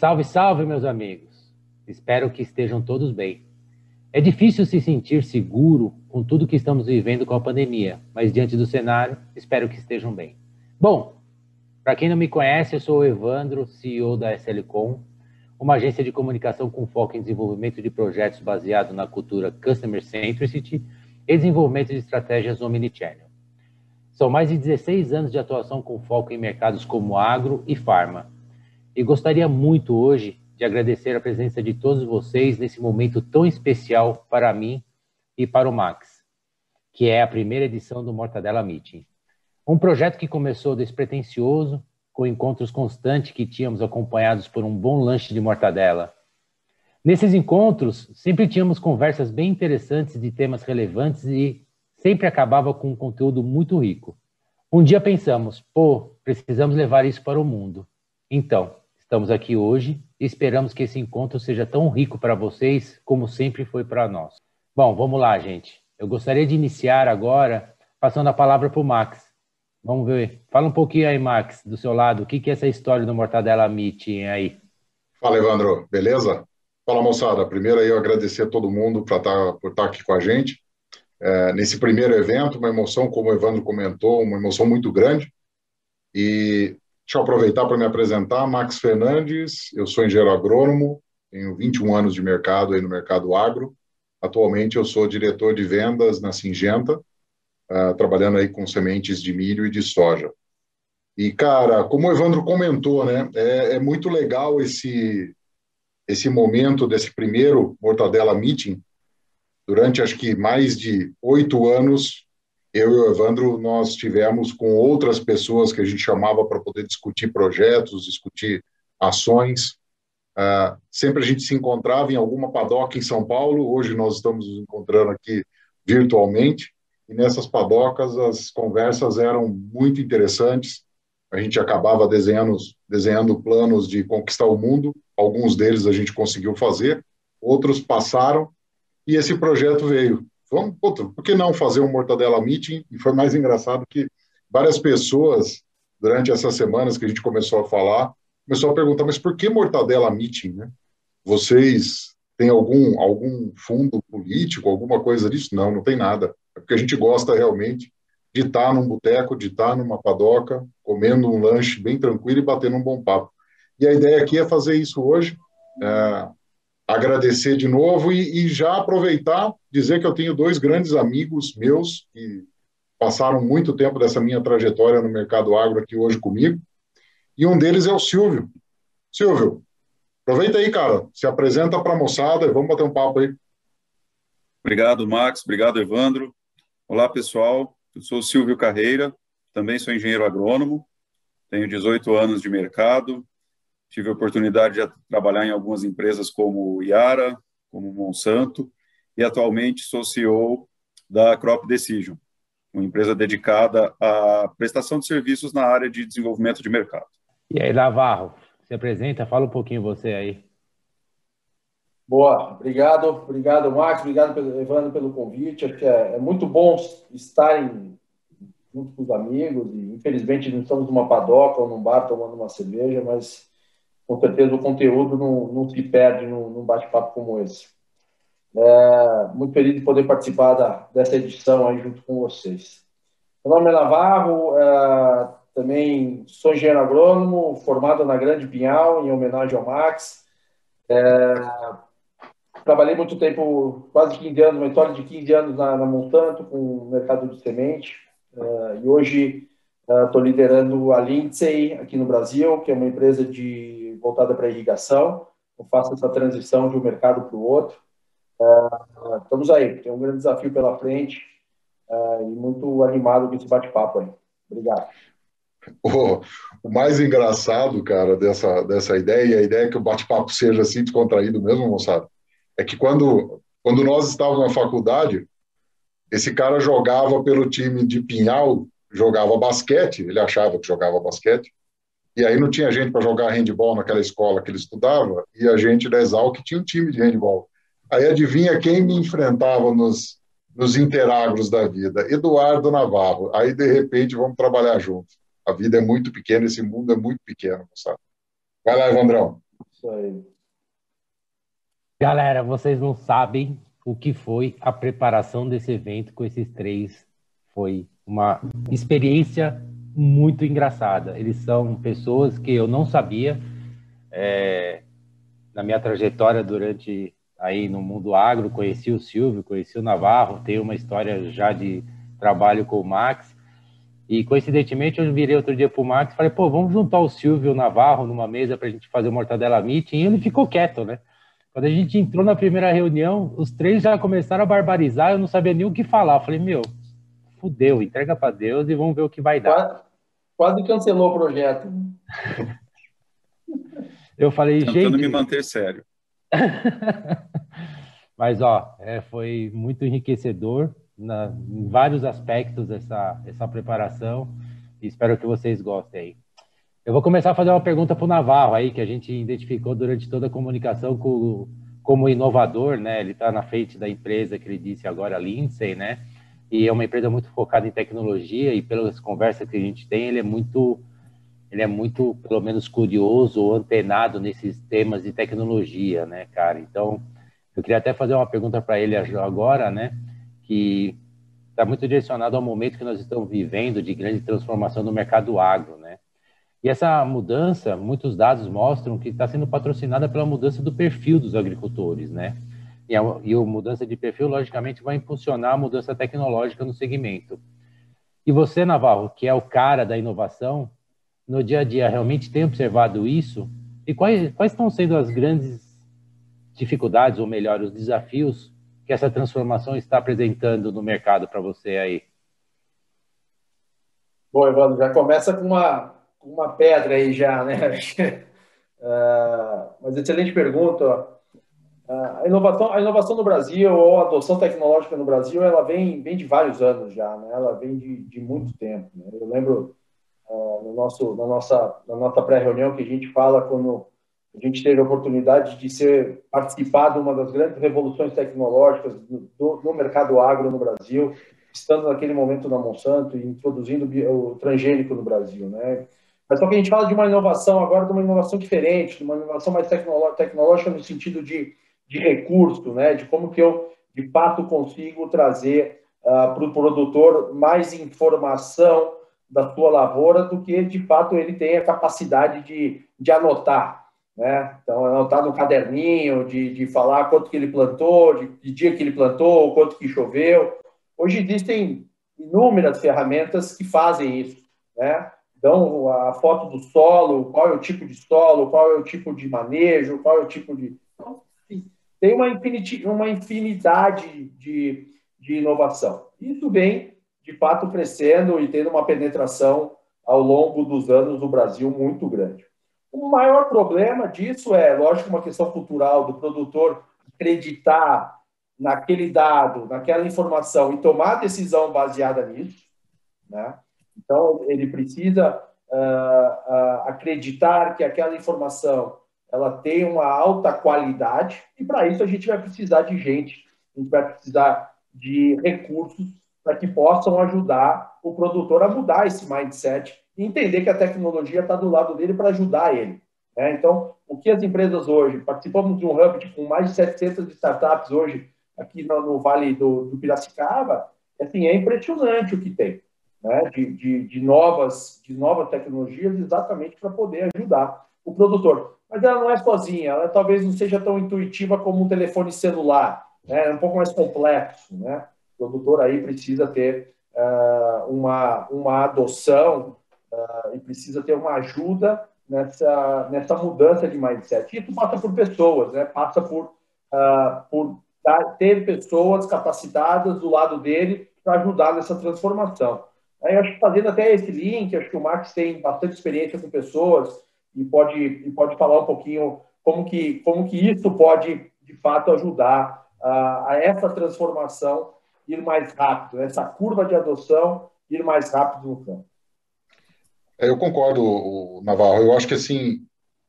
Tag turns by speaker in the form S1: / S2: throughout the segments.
S1: Salve, salve, meus amigos. Espero que estejam todos bem. É difícil se sentir seguro com tudo que estamos vivendo com a pandemia, mas diante do cenário, espero que estejam bem. Bom, para quem não me conhece, eu sou o Evandro, CEO da SLCom, uma agência de comunicação com foco em desenvolvimento de projetos baseado na cultura Customer Centricity e desenvolvimento de estratégias Omnichannel. São mais de 16 anos de atuação com foco em mercados como agro e farma. E gostaria muito hoje de agradecer a presença de todos vocês nesse momento tão especial para mim e para o Max, que é a primeira edição do Mortadela Meeting. Um projeto que começou despretensioso, com encontros constantes que tínhamos acompanhados por um bom lanche de mortadela. Nesses encontros, sempre tínhamos conversas bem interessantes de temas relevantes e sempre acabava com um conteúdo muito rico. Um dia pensamos, pô, precisamos levar isso para o mundo. Então, estamos aqui hoje e esperamos que esse encontro seja tão rico para vocês como sempre foi para nós. Bom, vamos lá, gente. Eu gostaria de iniciar agora passando a palavra para o Max. Vamos ver. Fala um pouquinho aí, Max, do seu lado. O que, que é essa história do Mortadela Meeting aí?
S2: Fala, Evandro. Beleza? Fala, moçada. Primeiro aí eu agradecer a todo mundo pra tá, por estar tá aqui com a gente. É, nesse primeiro evento, uma emoção, como o Evandro comentou, uma emoção muito grande. E deixa eu aproveitar para me apresentar. Max Fernandes, eu sou engenheiro agrônomo, tenho 21 anos de mercado aí no mercado agro. Atualmente eu sou diretor de vendas na Singenta, uh, trabalhando aí com sementes de milho e de soja. E, cara, como o Evandro comentou, né, é, é muito legal esse, esse momento desse primeiro Mortadela Meeting. Durante, acho que, mais de oito anos, eu e o Evandro, nós tivemos com outras pessoas que a gente chamava para poder discutir projetos, discutir ações. Uh, sempre a gente se encontrava em alguma padoca em São Paulo, hoje nós estamos nos encontrando aqui virtualmente, e nessas padocas as conversas eram muito interessantes. A gente acabava desenhando, desenhando planos de conquistar o mundo, alguns deles a gente conseguiu fazer, outros passaram, e esse projeto veio. Vamos, puta, por que não fazer um Mortadela Meeting? E foi mais engraçado que várias pessoas, durante essas semanas que a gente começou a falar, começou a perguntar, mas por que Mortadela Meeting, né? Vocês têm algum, algum fundo político, alguma coisa disso? Não, não tem nada. É porque a gente gosta realmente de estar num boteco, de estar numa padoca, comendo um lanche bem tranquilo e batendo um bom papo. E a ideia aqui é fazer isso hoje, é, agradecer de novo e, e, já aproveitar, dizer que eu tenho dois grandes amigos meus que passaram muito tempo dessa minha trajetória no mercado agro aqui hoje comigo, e um deles é o Silvio. Silvio, aproveita aí, cara, se apresenta para a moçada e vamos bater um papo aí.
S3: Obrigado, Max. Obrigado, Evandro. Olá, pessoal. Eu sou Silvio Carreira, também sou engenheiro agrônomo, tenho 18 anos de mercado, tive a oportunidade de trabalhar em algumas empresas como Iara, como Monsanto, e atualmente sou CEO da Crop Decision, uma empresa dedicada à prestação de serviços na área de desenvolvimento de mercado.
S1: E aí, Navarro, se apresenta, fala um pouquinho você aí.
S4: Boa, obrigado, obrigado, Max, obrigado, Evandro, pelo convite. Acho que é, é muito bom estarem junto com os amigos. E, infelizmente, não estamos numa padoca ou num bar tomando uma cerveja, mas com certeza o conteúdo não, não se perde num, num bate-papo como esse. É, muito feliz de poder participar da, dessa edição aí junto com vocês. Meu nome é Navarro, é, também sou engenheiro agrônomo, formado na Grande Pinhal, em homenagem ao Max. É, Trabalhei muito tempo, quase 15 anos, uma história de 15 anos na, na Monsanto, com o mercado de semente. Uh, e hoje estou uh, liderando a Lindsay aqui no Brasil, que é uma empresa de, voltada para irrigação. Eu faço essa transição de um mercado para o outro. Uh, estamos aí, tem um grande desafio pela frente e muito animado com esse bate-papo aí. Obrigado.
S2: O, o, mais engraçado, cara, dessa, dessa ideia, a ideia é que o bate-papo seja assim descontraído mesmo, moçada, é que quando, quando nós estávamos na faculdade, esse cara jogava pelo time de Pinhal, jogava basquete, ele achava que jogava basquete, e aí não tinha gente para jogar handball naquela escola que ele estudava, e a gente da Exalc tinha um time de handball. Aí adivinha quem me enfrentava nos, nos interagros da vida. Eduardo Navarro. Aí, de repente, vamos trabalhar juntos. A vida é muito pequena, esse mundo é muito pequeno, sabe? Vai lá, Evandrão. Isso aí.
S1: Galera, vocês não sabem o que foi a preparação desse evento com esses três. Foi uma experiência muito engraçada. Eles são pessoas que eu não sabia é, na minha trajetória durante aí no mundo agro. Conheci o Silvio, conheci o Navarro, tenho uma história já de trabalho com o Max. E coincidentemente eu virei outro dia para o Max e falei, pô, vamos juntar o Silvio e o Navarro numa mesa para a gente fazer o Mortadela Meeting. E ele ficou quieto, né? Quando a gente entrou na primeira reunião, os três já começaram a barbarizar, eu não sabia nem o que falar. Eu falei, meu, fudeu, entrega para Deus e vamos ver o que vai dar.
S4: Quase, quase cancelou o projeto.
S1: eu falei, Tentando gente...
S3: me manter sério.
S1: Mas, ó, é, foi muito enriquecedor na, em vários aspectos essa, essa preparação e espero que vocês gostem aí. Eu vou começar a fazer uma pergunta para o Navarro aí, que a gente identificou durante toda a comunicação com, como inovador, né? Ele está na frente da empresa que ele disse agora, a Lindsay, né? E é uma empresa muito focada em tecnologia e pelas conversas que a gente tem, ele é muito, ele é muito, pelo menos, curioso ou antenado nesses temas de tecnologia, né, cara? Então, eu queria até fazer uma pergunta para ele agora, né? Que está muito direcionado ao momento que nós estamos vivendo de grande transformação no mercado agro, né? E essa mudança, muitos dados mostram que está sendo patrocinada pela mudança do perfil dos agricultores, né? E a, e a mudança de perfil, logicamente, vai impulsionar a mudança tecnológica no segmento. E você, Navarro, que é o cara da inovação, no dia a dia realmente tem observado isso? E quais, quais estão sendo as grandes dificuldades, ou melhor, os desafios que essa transformação está apresentando no mercado para você aí?
S4: Bom, Evandro, já começa com uma uma pedra aí já, né? uh, mas excelente pergunta. Uh, a inovação, a inovação no Brasil ou a adoção tecnológica no Brasil, ela vem, vem de vários anos já, né? Ela vem de, de muito tempo. Né? Eu lembro uh, no nosso, na nossa, na nossa pré-reunião que a gente fala quando a gente teve a oportunidade de ser participar de uma das grandes revoluções tecnológicas do, no mercado agro no Brasil, estando naquele momento na Monsanto e introduzindo o transgênico no Brasil, né? Mas só que a gente fala de uma inovação agora, de uma inovação diferente, de uma inovação mais tecnológica no sentido de, de recurso, né? de como que eu, de fato, consigo trazer uh, para o produtor mais informação da sua lavoura do que, de fato, ele tem a capacidade de, de anotar. Né? Então, anotar no caderninho, de, de falar quanto que ele plantou, de, de dia que ele plantou, quanto que choveu. Hoje existem inúmeras ferramentas que fazem isso, né? dão a foto do solo, qual é o tipo de solo, qual é o tipo de manejo, qual é o tipo de. Então, tem uma, infiniti... uma infinidade de, de inovação. Isso vem, de fato, crescendo e tendo uma penetração ao longo dos anos no Brasil muito grande. O maior problema disso é, lógico, uma questão cultural do produtor acreditar naquele dado, naquela informação e tomar decisão baseada nisso, né? Então, ele precisa uh, uh, acreditar que aquela informação ela tem uma alta qualidade e para isso a gente vai precisar de gente, a gente vai precisar de recursos para que possam ajudar o produtor a mudar esse mindset e entender que a tecnologia está do lado dele para ajudar ele. Né? Então, o que as empresas hoje, participamos de um hub com mais de 700 startups hoje aqui no, no Vale do, do Piracicaba, assim, é impressionante o que tem né, de, de, de, novas, de novas tecnologias exatamente para poder ajudar o produtor. Mas ela não é sozinha, ela talvez não seja tão intuitiva como um telefone celular, né, é um pouco mais complexo. Né? O produtor aí precisa ter uh, uma, uma adoção uh, e precisa ter uma ajuda nessa, nessa mudança de mindset. E isso passa por pessoas, né? passa por, uh, por ter pessoas capacitadas do lado dele para ajudar nessa transformação. Aí, acho que fazendo até esse link, acho que o Max tem bastante experiência com pessoas e pode, e pode falar um pouquinho como que, como que isso pode, de fato, ajudar a, a essa transformação ir mais rápido, essa curva de adoção ir mais rápido no campo.
S2: É, eu concordo, Navarro. Eu acho que assim,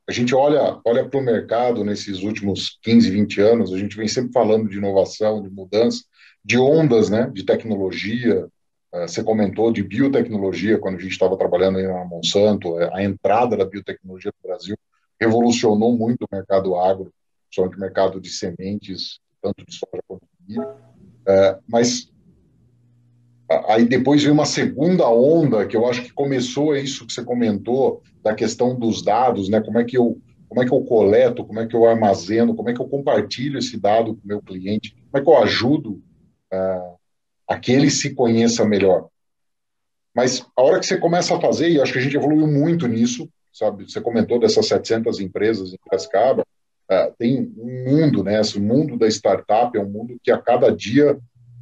S2: a gente olha, olha para o mercado nesses últimos 15, 20 anos, a gente vem sempre falando de inovação, de mudança, de ondas né, de tecnologia. Uh, você comentou de biotecnologia quando a gente estava trabalhando na Monsanto, é, a entrada da biotecnologia no Brasil revolucionou muito o mercado agro, principalmente o mercado de sementes, tanto de soja quanto de milho. Uh, mas aí depois veio uma segunda onda que eu acho que começou é isso que você comentou da questão dos dados, né? Como é que eu como é que eu coleto, como é que eu armazeno, como é que eu compartilho esse dado com o meu cliente, como é que eu ajudo a que ele se conheça melhor. Mas a hora que você começa a fazer, e acho que a gente evoluiu muito nisso, sabe? Você comentou dessas 700 empresas em Piracicaba, uh, tem um mundo, né? Esse mundo da startup é um mundo que a cada dia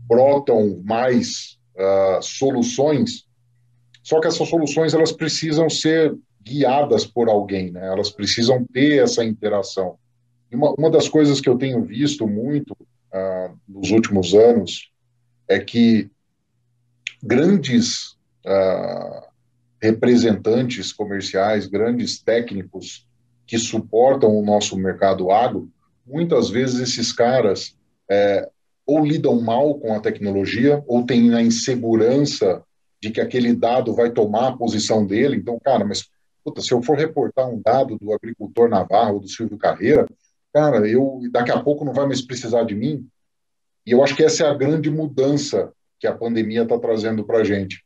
S2: brotam mais uh, soluções, só que essas soluções elas precisam ser guiadas por alguém, né? Elas precisam ter essa interação. E uma, uma das coisas que eu tenho visto muito uh, nos últimos anos é que grandes uh, representantes comerciais, grandes técnicos que suportam o nosso mercado agro, muitas vezes esses caras é, ou lidam mal com a tecnologia ou têm a insegurança de que aquele dado vai tomar a posição dele. Então, cara, mas puta, se eu for reportar um dado do agricultor Navarro, do Silvio Carreira, cara, eu daqui a pouco não vai mais precisar de mim. E eu acho que essa é a grande mudança que a pandemia está trazendo para a gente.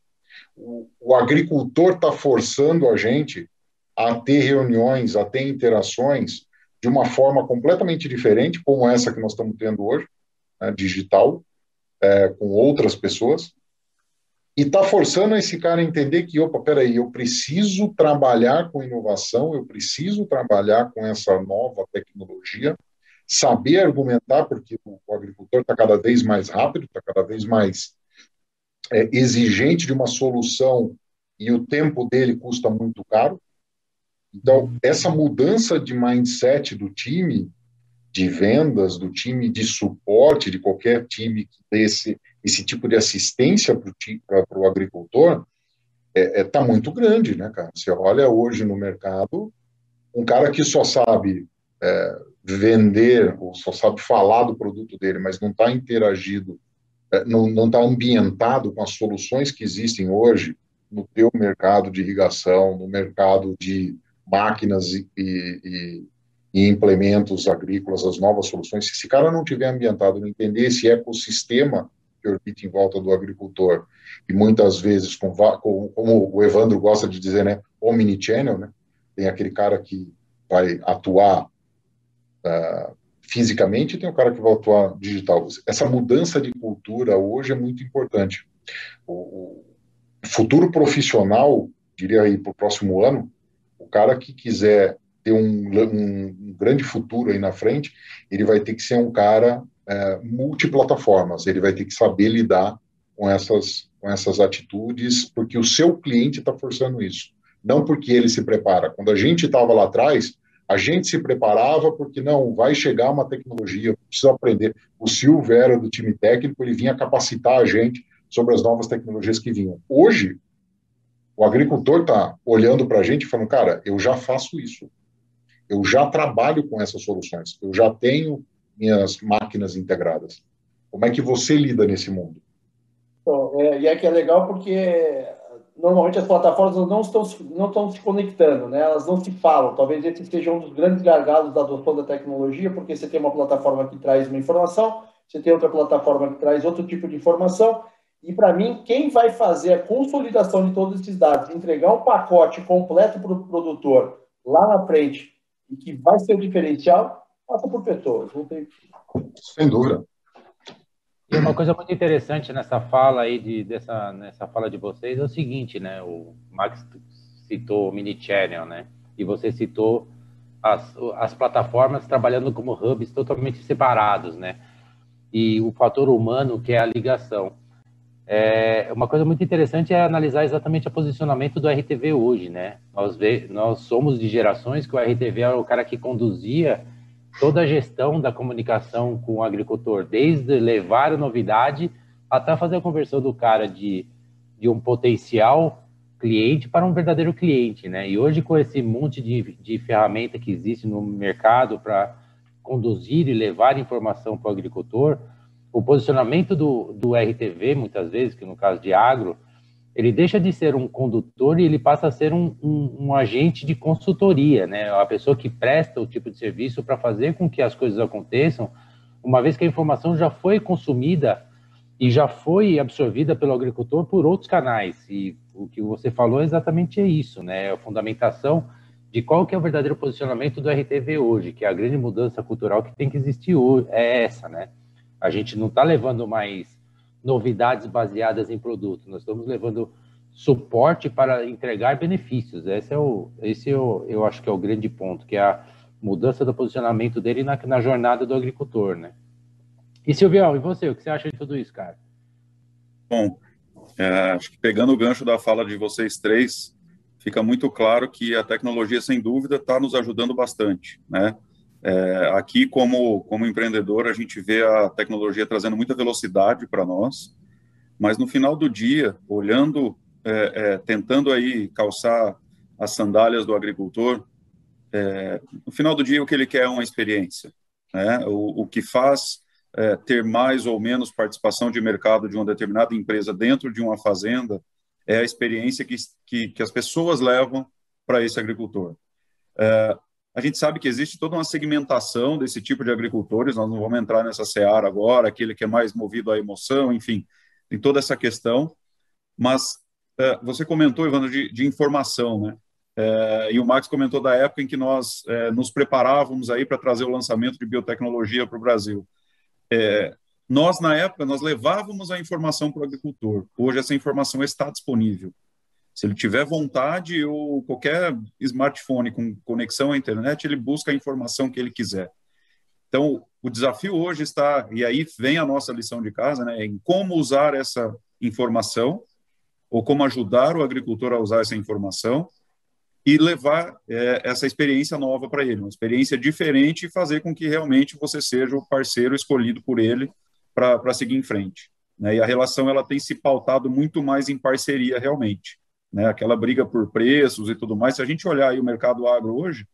S2: O, o agricultor está forçando a gente a ter reuniões, a ter interações de uma forma completamente diferente, como essa que nós estamos tendo hoje, né, digital, é, com outras pessoas, e está forçando esse cara a entender que, opa, peraí, eu preciso trabalhar com inovação, eu preciso trabalhar com essa nova tecnologia, saber argumentar, porque o, agricultor está cada vez mais rápido, está cada vez mais é, exigente de uma solução e o tempo dele custa muito caro. Então, essa mudança de mindset do time de vendas, do time de suporte, de qualquer time que dê esse, esse tipo de assistência para o agricultor, está é, é, tá muito grande, né, cara? Você olha hoje no mercado, um cara que só sabe é, vender, ou só sabe falar do produto dele, mas não está interagido, é, não está ambientado com as soluções que existem hoje no teu mercado de irrigação, no mercado de máquinas e, e, e implementos agrícolas, as novas soluções, se esse cara não tiver ambientado, não entender esse ecossistema que orbita em volta do agricultor, e muitas vezes, com, com, como o Evandro gosta de dizer, né, omnichannel, né, tem aquele cara que vai atuar uh, fisicamente tem o cara que vai atuar digital. Essa mudança de cultura hoje é muito importante. O, o futuro profissional, diria aí para o próximo ano, o cara que quiser ter um, um, um, grande futuro aí na frente, ele vai ter que ser um cara é, multiplataformas, ele vai ter que saber lidar com essas, com essas atitudes, porque o seu cliente está forçando isso, não porque ele se prepara. Quando a gente estava lá atrás, a gente se preparava porque não, vai chegar uma tecnologia, precisa aprender. O Silvio era do time técnico, ele vinha capacitar a gente sobre as novas tecnologias que vinham. Hoje, o agricultor está olhando para a gente e falando, cara, eu já faço isso. Eu já trabalho com essas soluções, eu já tenho minhas máquinas integradas. Como é que você lida nesse mundo?
S4: Bom, é, e é que é legal porque normalmente as plataformas não estão, não estão se conectando, né? elas não se falam. Talvez esse seja um dos grandes gargalos da adoção da tecnologia, porque você tem uma plataforma que traz uma informação, você tem outra plataforma que traz outro tipo de informação, e para mim, quem vai fazer a consolidação de todos esses dados, entregar um pacote completo para o produtor lá na frente, e que vai ser o diferencial, passa por pessoas. Não tem...
S2: Sem dúvida.
S1: Uma coisa muito interessante nessa fala aí, de, dessa, nessa fala de vocês, é o seguinte, né? O Max citou o Mini Channel, né? E você citou as, as plataformas trabalhando como hubs totalmente separados, né? E o fator humano, que é a ligação. É, uma coisa muito interessante é analisar exatamente o posicionamento do RTV hoje, né? Nós, vê, nós somos de gerações que o RTV era o cara que conduzia toda a gestão da comunicação com o agricultor, desde levar a novidade até fazer a conversão do cara de, de um potencial cliente para um verdadeiro cliente, né? E hoje com esse monte de, de ferramenta que existe no mercado para conduzir e levar informação para o agricultor, o posicionamento do, do RTV, muitas vezes, que no caso de agro, ele deixa de ser um condutor e ele passa a ser um, um, um agente de consultoria, né? A pessoa que presta o tipo de serviço para fazer com que as coisas aconteçam, uma vez que a informação já foi consumida e já foi absorvida pelo agricultor por outros canais. E o que você falou é exatamente é isso, né? A fundamentação de qual que é o verdadeiro posicionamento do RTV hoje, que é a grande mudança cultural que tem que existir hoje, é essa, né? A gente não está levando mais novidades baseadas em produto, nós estamos levando suporte para entregar benefícios. Esse é o, esse eu, é eu acho que é o grande ponto, que é a mudança do posicionamento dele na, na jornada do agricultor, né? E Silvio, e você, o que você acha de tudo isso, cara?
S3: Bom, é, acho que pegando o gancho da fala de vocês três, fica muito claro que a tecnologia, sem dúvida, está nos ajudando bastante, né? É, aqui, como, como empreendedor, a gente vê a tecnologia trazendo muita velocidade para nós, mas no final do dia, olhando, é, é, tentando aí calçar as sandálias do agricultor, é, no final do dia o que ele quer é uma experiência, né? O, o que faz é, ter mais ou menos participação de mercado de uma determinada empresa dentro de uma fazenda é a experiência que, que, que as pessoas levam para esse agricultor. É, a gente sabe que existe toda uma segmentação desse tipo de agricultores, nós não vamos entrar nessa seara agora, aquele que é mais movido à emoção, enfim, tem toda essa questão, mas é, você comentou, Evandro, de, de informação, né? É, e o Max comentou da época em que nós é, nos preparávamos aí para trazer o lançamento de biotecnologia para o Brasil. Nós, na época, nós levávamos a informação para o agricultor. Hoje, essa informação está disponível. Se ele tiver vontade, ou qualquer smartphone com conexão à internet, ele busca a informação que ele quiser. Então, o desafio hoje está, e aí vem a nossa lição de casa, né, em como usar essa informação, ou como ajudar o agricultor a usar essa informação, e levar é, essa experiência nova para ele, uma experiência diferente e fazer com que realmente você seja o parceiro escolhido por ele para seguir em frente. Né? E a relação ela tem se pautado muito mais em parceria realmente. Né? Aquela briga por preços e tudo mais. Se a gente olhar aí o mercado agro hoje,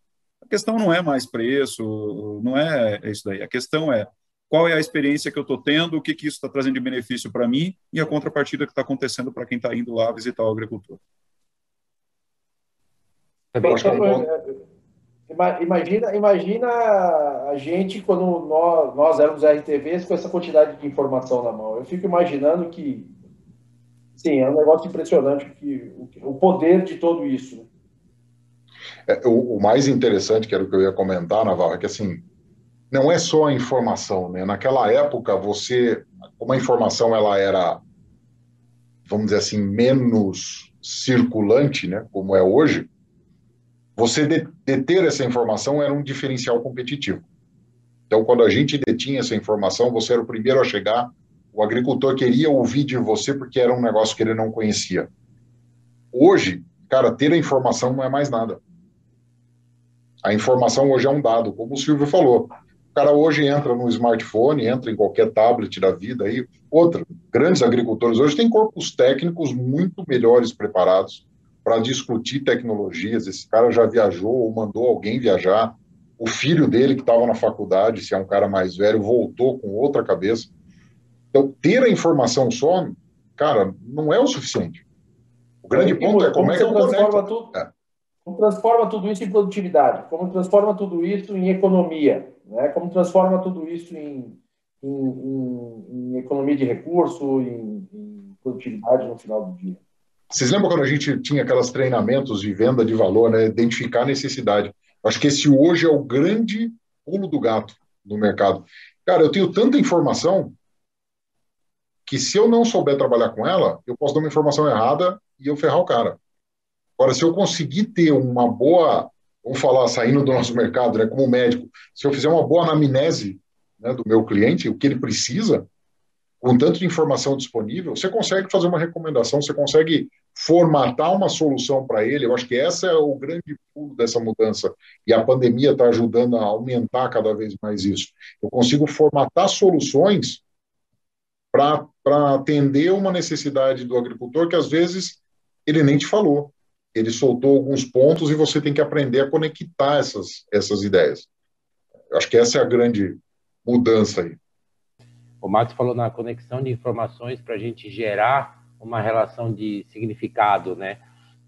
S3: a questão não é mais preço, não é isso daí. A questão é qual é a experiência que eu estou tendo, o que, que isso está trazendo de benefício para mim e a contrapartida que está acontecendo para quem está indo lá visitar o agricultor.
S4: Bem, então, é, imagina, imagina a gente quando nós, nós éramos RTVs com essa quantidade de informação na mão. Eu fico imaginando que, sim, é um negócio impressionante que, o, poder de tudo isso. Né?
S2: É, o, o, mais interessante, que era o que eu ia comentar, Naval, é que assim, não é só a informação, né? Naquela época, você, como a informação ela era, vamos dizer assim, menos circulante, né? Como é hoje, você deter essa informação era um diferencial competitivo. Então, quando a gente detinha essa informação, você era o primeiro a chegar, o agricultor queria ouvir de você porque era um negócio que ele não conhecia. Hoje, cara, ter a informação não é mais nada. A informação hoje é um dado, como o Silvio falou. O cara hoje entra no smartphone, entra em qualquer tablet da vida aí. Outra, grandes agricultores hoje têm corpos técnicos muito melhores preparados para discutir tecnologias. Esse cara já viajou ou mandou alguém viajar. O filho dele, que estava na faculdade, se é um cara mais velho, voltou com outra cabeça. Então, ter a informação só, cara, não é o suficiente. O grande ponto é como, como é que eu
S4: transforma tudo, é. Como transforma tudo isso em produtividade? Como transforma tudo isso em economia? Né? Como transforma tudo isso em, em, em, em economia de recurso, em, em produtividade no final do dia?
S2: Vocês lembram quando a gente tinha aqueles treinamentos de venda de valor, né? Identificar a necessidade. Acho que esse hoje é o grande pulo do gato no mercado. Cara, eu tenho tanta informação que se eu não souber trabalhar com ela, eu posso dar uma informação errada e eu ferrar o cara. Agora, se eu conseguir ter uma boa, vamos falar, saindo do nosso mercado, né, como médico, se eu fizer uma boa anamnese né, do meu cliente, o que ele precisa, com tanto de informação disponível, você consegue fazer uma recomendação, você consegue formatar uma solução para ele. Eu acho que essa é o grande pulo dessa mudança. E a pandemia está ajudando a aumentar cada vez mais isso. Eu consigo formatar soluções para atender uma necessidade do agricultor que às vezes ele nem te falou. Ele soltou alguns pontos e você tem que aprender a conectar essas, essas ideias. Acho que essa é a grande mudança aí.
S1: O Max falou na conexão de informações para a gente gerar uma relação de significado, né?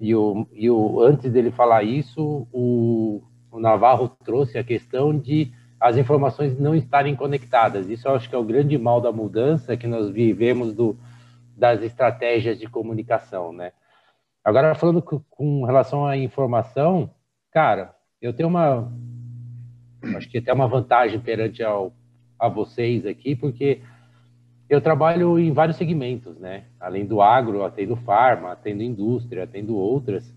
S1: E, o, e o, antes dele falar isso, o, o Navarro trouxe a questão de as informações não estarem conectadas. Isso eu acho que é o grande mal da mudança que nós vivemos do, das estratégias de comunicação, né? Agora, falando com, relação à informação, cara, eu tenho uma, acho que até uma vantagem perante ao, a vocês aqui, porque eu trabalho em vários segmentos, né? Além do agro, atendo farma, atendo indústria, atendo outras,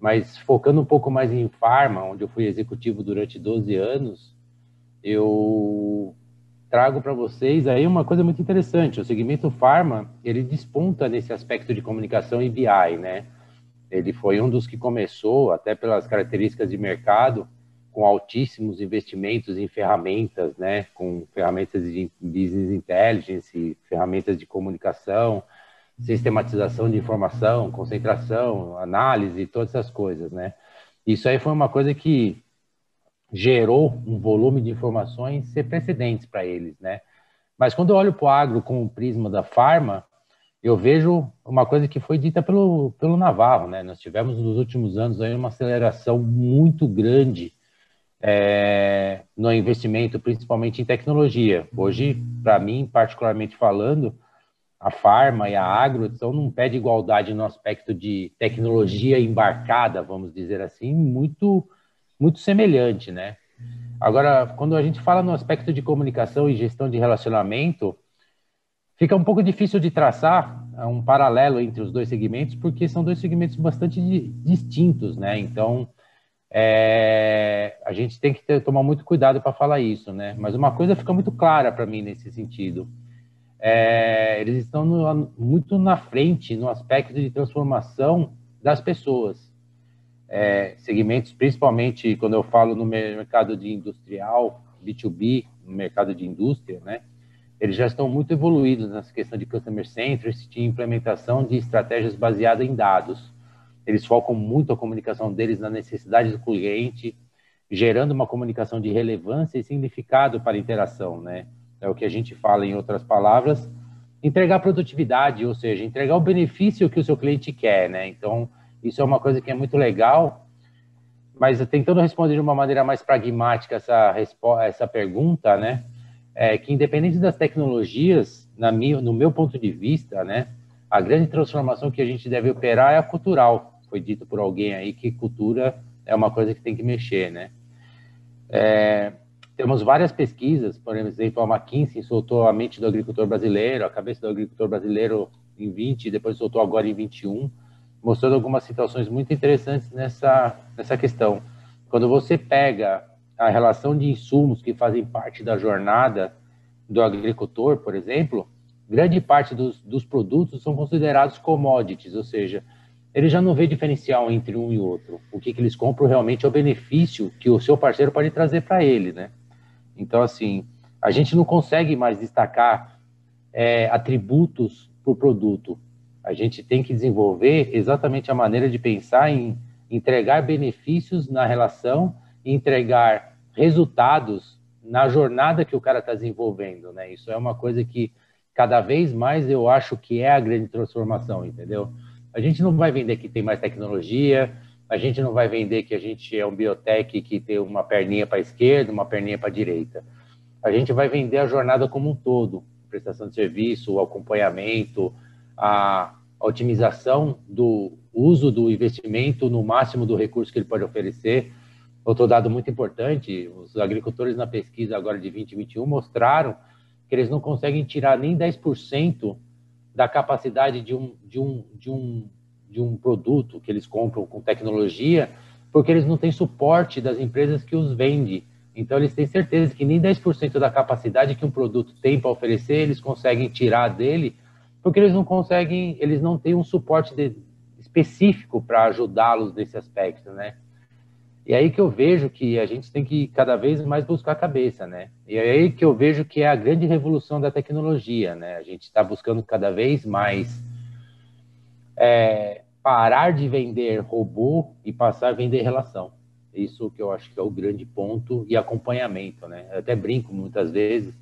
S1: mas focando um pouco mais em farma, onde eu fui executivo durante 12 anos, eu trago para vocês aí uma coisa muito interessante. O segmento farma, ele desponta nesse aspecto de comunicação e BI, né? Ele foi um dos que começou, até pelas características de mercado, com altíssimos investimentos em ferramentas, né, com ferramentas de business intelligence, ferramentas de comunicação, sistematização de informação, concentração, análise, todas essas coisas, né? Isso aí foi uma coisa que gerou um volume de informações sem precedentes para eles, né? Mas quando eu olho para o agro com o prisma da farma, eu vejo uma coisa que foi dita pelo, pelo Navarro, né? Nós tivemos nos últimos anos aí uma aceleração muito grande é, no investimento, principalmente em tecnologia. Hoje, para mim, particularmente falando, a farma e a agro estão num pé de igualdade no aspecto de tecnologia embarcada, vamos dizer assim, muito, muito semelhante, né? Agora, quando a gente fala no aspecto de comunicação e gestão de relacionamento, Fica um pouco difícil de traçar é, um paralelo entre os dois segmentos, porque são dois segmentos bastante distintos, né? Então, é, a gente tem que ter, tomar muito cuidado para falar isso, né? Mas uma coisa fica muito clara para mim nesse sentido. É, eles estão no, muito na frente no aspecto de transformação das pessoas. É, segmentos, principalmente quando eu falo no mercado de industrial, B2B, no mercado de indústria, né? eles já estão muito evoluídos nessa questão de customer centricity implementação de estratégias baseadas em dados. Eles focam muito a comunicação deles na necessidade do cliente, gerando uma comunicação de relevância e significado para a interação, né? É o que a gente fala em outras palavras, entregar produtividade, ou seja, entregar o benefício que o seu cliente quer, né? Então, isso é uma coisa que é muito legal, mas tentando responder de uma maneira mais pragmática essa, essa pergunta, né? é que, independente das tecnologias, na minha, no meu ponto de vista, né, a grande transformação que a gente deve operar é a cultural. Foi dito por alguém aí que cultura é uma coisa que tem que mexer, né? É, temos várias pesquisas, por exemplo, a McKinsey soltou a mente do agricultor brasileiro, a cabeça do agricultor brasileiro em 20, depois soltou agora em 21, mostrando algumas situações muito interessantes nessa, nessa questão. Quando você pega a relação de insumos que fazem parte da jornada do agricultor, por exemplo, grande parte dos, dos produtos são considerados commodities, ou seja, ele já não vê diferencial entre um e outro. O que, que eles compram realmente é o benefício que o seu parceiro pode trazer para ele, né? Então, assim, a gente não consegue mais destacar é, atributos por produto. A gente tem que desenvolver exatamente a maneira de pensar em entregar benefícios na relação entregar resultados na jornada que o cara está desenvolvendo, né? Isso é uma coisa que cada vez mais eu acho que é a grande transformação, entendeu? A gente não vai vender que tem mais tecnologia, a gente não vai vender que a gente é um biotech que tem uma perninha para a esquerda, uma perninha para a direita. A gente vai vender a jornada como um todo, prestação de serviço, acompanhamento, a otimização do uso do investimento no máximo do recurso que ele pode oferecer Outro dado muito importante, os agricultores na pesquisa agora de 2021 mostraram que eles não conseguem tirar nem 10% da capacidade de um, de, um, de, um, de um produto que eles compram com tecnologia, porque eles não têm suporte das empresas que os vendem. Então, eles têm certeza que nem 10% da capacidade que um produto tem para oferecer, eles conseguem tirar dele, porque eles não conseguem, eles não têm um suporte de, específico para ajudá-los nesse aspecto, né? E aí que eu vejo que a gente tem que cada vez mais buscar a cabeça, né? E aí que eu vejo que é a grande revolução da tecnologia, né? A gente está buscando cada vez mais é, parar de vender robô e passar a vender relação. Isso que eu acho que é o grande ponto e acompanhamento, né? Eu até brinco muitas vezes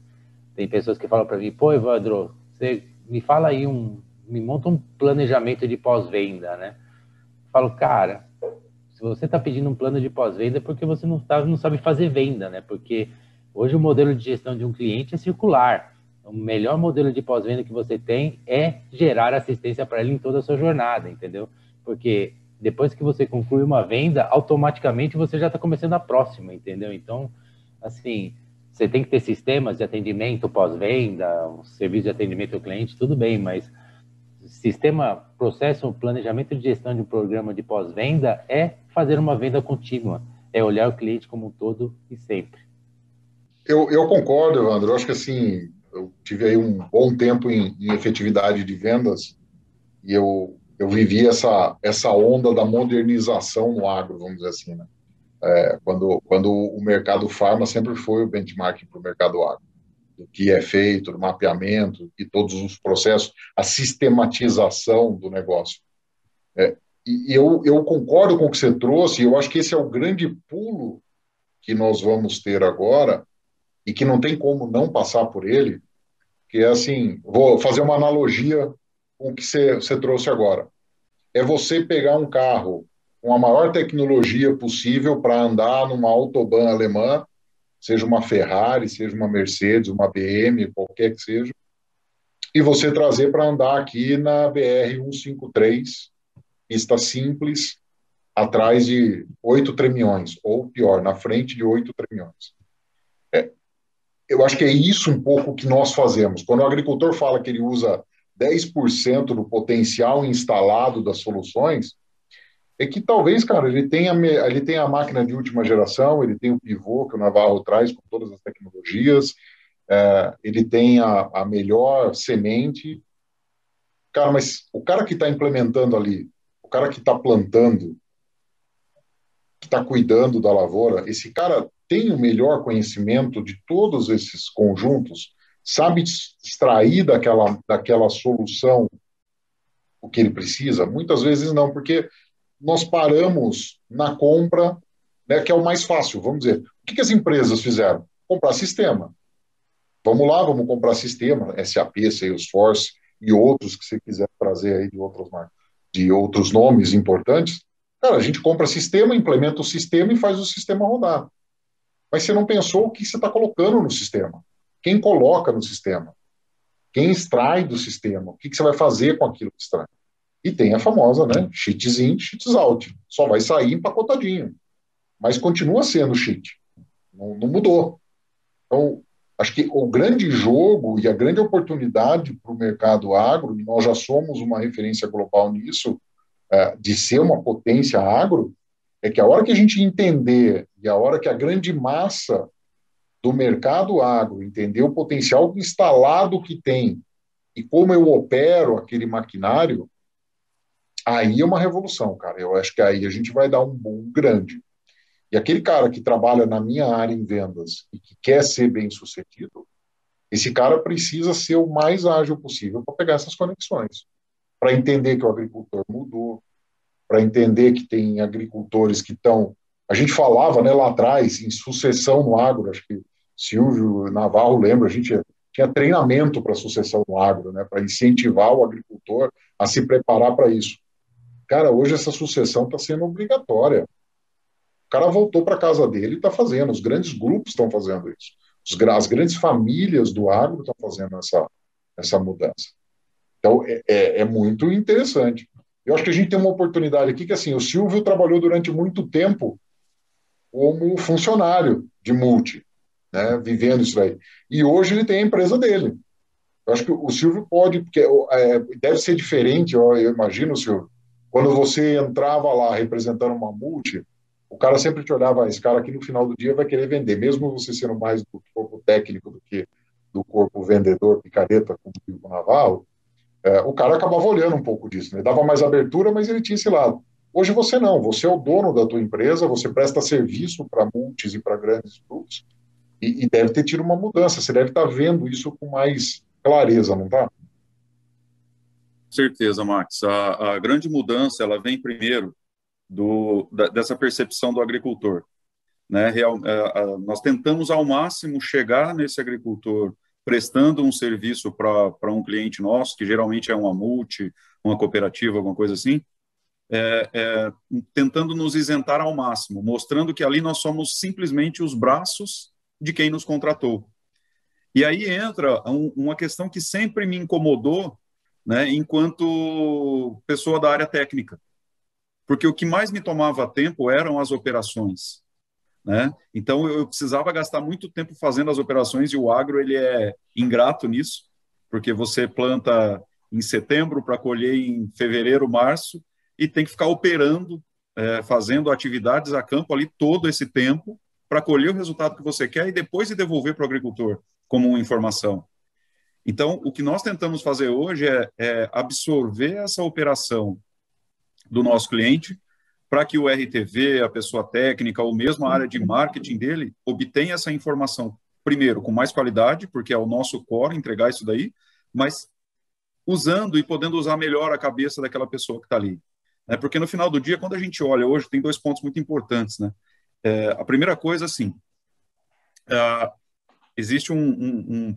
S1: Tem pessoas que falam para mim, pô, Evandro, você me fala aí um, me monta um planejamento de pós-venda, né? Falo, cara, se você está pedindo um plano de pós-venda é porque você não, tá, não sabe fazer venda, né? Porque hoje o modelo de gestão de um cliente é circular. O melhor modelo de pós-venda que você tem é gerar assistência para ele em toda a sua jornada, entendeu? Porque depois que você conclui uma venda, automaticamente você já está começando a próxima, entendeu? Então, assim, você tem que ter sistemas de atendimento pós-venda, um serviço de atendimento ao cliente, tudo bem, mas sistema, processo, planejamento de gestão de um programa de pós-venda é fazer uma venda contínua, é olhar o cliente como um todo e sempre.
S2: Eu, eu concordo, Evandro. Eu acho que assim, eu tive aí um bom tempo em, em efetividade de vendas e eu, eu vivi essa, essa onda da modernização no agro, vamos dizer assim, né? É, quando, quando o mercado farma sempre foi o benchmark para o mercado agro, do que é feito, do mapeamento e todos os processos, a sistematização do negócio. É, e eu, eu concordo com o que você trouxe, eu acho que esse é o grande pulo que nós vamos ter agora e que não tem como não passar por ele, que é assim, vou fazer uma analogia com o que você, você trouxe agora. É você pegar um carro com a maior tecnologia possível para andar numa autobahn alemã, seja uma Ferrari, seja uma Mercedes, uma BM, qualquer que seja, e você trazer para andar aqui na BR 153, pista simples, atrás de oito tremiões, ou pior, na frente de oito tremiões. É, eu acho que é isso um pouco que nós fazemos. Quando o agricultor fala que ele usa 10% do potencial instalado das soluções, é que talvez, cara, ele tenha, ele tenha a máquina de última geração, ele tem o pivô que o Navarro traz com todas as tecnologias, é, ele tem a, a, melhor semente. Cara, mas o cara que está implementando ali, o cara que está plantando, que está cuidando da lavoura, esse cara tem o melhor conhecimento de todos esses conjuntos, sabe extrair daquela, daquela solução o que ele precisa? Muitas vezes não, porque nós paramos na compra, né, que é o mais fácil, vamos dizer. O que, que as empresas fizeram? Comprar sistema. Vamos lá, vamos comprar sistema, SAP, Salesforce e outros que você quiser trazer aí de outras marcas, de outros nomes importantes. Cara, a gente compra sistema, implementa o sistema e faz o sistema rodar. Mas você não pensou o que você está colocando no sistema. Quem coloca no sistema? Quem extrai do sistema? O que, que você vai fazer com aquilo que extrai? E tem a famosa, né? Cheats in, cheats out. Só vai sair empacotadinho. Mas continua sendo cheat. Não, não mudou. Então, acho que o grande jogo e a grande oportunidade para o mercado agro, e nós já somos uma referência global nisso, é, de ser uma potência agro, é que a hora que a gente entender e a hora que a grande massa do mercado agro entender o potencial instalado que tem e como eu opero aquele maquinário, aí é uma revolução, cara. Eu acho que aí a gente vai dar um boom grande. E aquele cara que trabalha na minha área em vendas e que quer ser bem sucedido, esse cara precisa ser o mais ágil possível para pegar essas conexões, para entender que o agricultor mudou, para entender que tem agricultores que estão. A gente falava né, lá atrás em sucessão no agro, acho que Silvio Navarro lembra, a gente tinha treinamento para sucessão no agro, né, para incentivar o agricultor a se preparar para isso. Cara, hoje essa sucessão está sendo obrigatória. O cara voltou para casa dele e está fazendo. Os grandes grupos estão fazendo isso. As grandes famílias do agro estão fazendo essa, essa mudança. Então, é, é, é, muito interessante. Eu acho que a gente tem uma oportunidade aqui que, assim, o Silvio trabalhou durante muito tempo como funcionário de multi, né, vivendo isso aí. E hoje ele tem a empresa dele. Eu acho que o Silvio pode, porque é, deve ser diferente, eu, eu imagino, Silvio, quando você entrava lá representando uma multi, o cara sempre te olhava, ah, esse cara aqui no final do dia vai querer vender, mesmo você sendo mais do corpo técnico do que do corpo vendedor, picareta, como o Navarro, é, o cara acabava olhando um pouco disso, né? dava mais abertura, mas ele tinha esse lado. Hoje você não, você é o dono da tua empresa, você presta serviço para multis e para grandes grupos, e, e, deve ter tido uma mudança, você deve estar tá vendo isso com mais clareza, não está?
S3: Certeza, Max. A, a grande mudança ela vem primeiro do, da, dessa percepção do agricultor. Né? Real, a, a, nós tentamos ao máximo chegar nesse agricultor prestando um serviço para um cliente nosso, que geralmente é uma multi, uma cooperativa, alguma coisa assim, é, é, tentando nos isentar ao máximo, mostrando que ali nós somos simplesmente os braços de quem nos contratou. E aí entra um, uma questão que sempre me incomodou, né, enquanto pessoa da área técnica, porque o que mais me tomava tempo eram as operações. Né? Então eu precisava gastar muito tempo fazendo as operações e o agro ele é ingrato nisso, porque você planta em setembro para colher em fevereiro, março e tem que ficar operando, é, fazendo atividades a campo ali todo esse tempo para colher o resultado que você quer e depois devolver para o agricultor como uma informação. Então, o que nós tentamos fazer hoje é, é absorver essa operação do nosso cliente para que o RTV, a pessoa técnica, ou mesmo a área de marketing dele, obtenha essa informação, primeiro, com mais qualidade, porque é o nosso core entregar isso daí, mas usando e podendo usar melhor a cabeça daquela pessoa que está ali. É, porque no final do dia, quando a gente olha hoje, tem dois pontos muito importantes. Né? É, a primeira coisa, assim, é, existe um, um, um,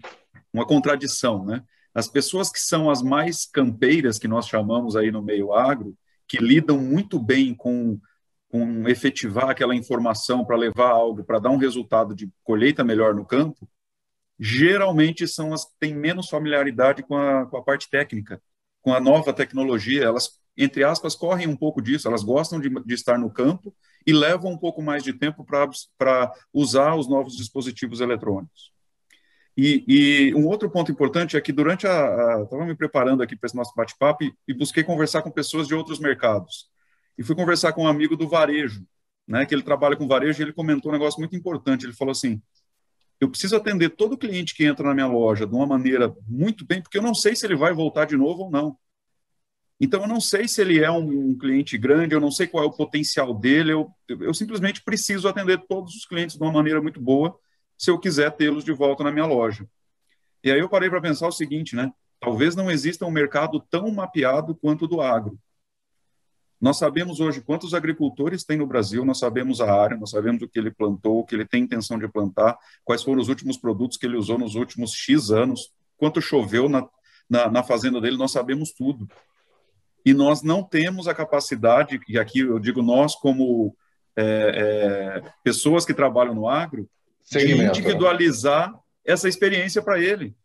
S3: uma contradição. Né? As pessoas que são as mais campeiras, que nós chamamos aí no meio agro, que lidam muito bem com, com efetivar aquela informação para levar algo, para dar um resultado de colheita melhor no campo, geralmente são as que têm menos familiaridade com a, com a parte técnica, com a nova tecnologia. Elas, entre aspas, correm um pouco disso, elas gostam de, de estar no campo e levam um pouco mais de tempo para usar os novos dispositivos eletrônicos. E, e, um outro ponto importante é que durante a. Estava me preparando aqui para esse nosso bate-papo e, e, busquei conversar com pessoas de outros mercados. E fui conversar com um amigo do varejo, né, que ele trabalha com varejo, e ele comentou um negócio muito importante. Ele falou assim: eu preciso atender todo cliente que entra na minha loja de uma maneira muito bem, porque eu não sei se ele vai voltar de novo ou não. Então, eu não sei se ele é um, um cliente grande, eu não sei qual é o potencial dele, eu, eu simplesmente preciso atender todos os clientes de uma maneira muito boa se eu quiser tê-los de volta na minha loja. E aí eu parei para pensar o seguinte, né? Talvez não exista um mercado tão mapeado quanto o do agro. Nós sabemos hoje quantos agricultores tem no Brasil, nós sabemos a área, nós sabemos o que ele plantou, o que ele tem intenção de plantar, quais foram os últimos produtos que ele usou nos últimos X anos, quanto choveu na, na, na fazenda dele, nós sabemos tudo. E nós não temos a capacidade, e aqui eu digo nós como é, é, pessoas que trabalham no agro, de né? individualizar essa experiência para ele.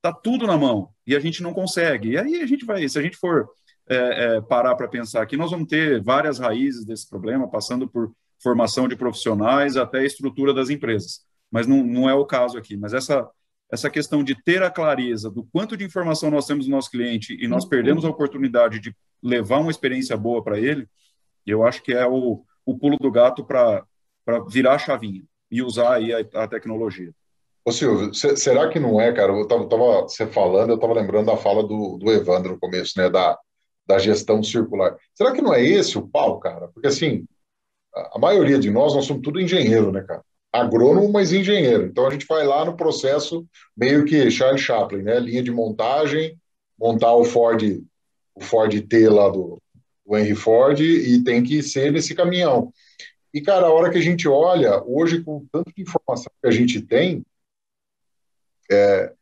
S3: Tá tudo na mão e a gente não consegue. E aí a gente vai, se a gente for é, é, parar para pensar aqui, nós vamos ter várias raízes desse problema, passando por formação de profissionais até a estrutura das empresas. Mas não, não é o caso aqui. Mas essa essa questão de ter a clareza do quanto de informação nós temos no nosso cliente e nós perdemos a oportunidade de levar uma experiência boa para ele, eu acho que é o, o pulo do gato para virar a chavinha e usar aí a, a tecnologia.
S2: Ô Silvio, será que não é, cara? Eu tava, tava você falando, eu estava lembrando da fala do, do Evandro no começo, né, da, da gestão circular. Será que não é esse o pau, cara? Porque assim, a, a maioria de nós, nós somos tudo engenheiro, né, cara? Agrônomo, mas engenheiro. Então a gente vai lá no processo meio que Charles Chaplin, né? Linha de montagem, montar o Ford, o Ford T lá do, do Henry Ford e tem que ser nesse caminhão. E, cara, a hora que a gente olha, hoje, com tanto de informação que a gente tem, é,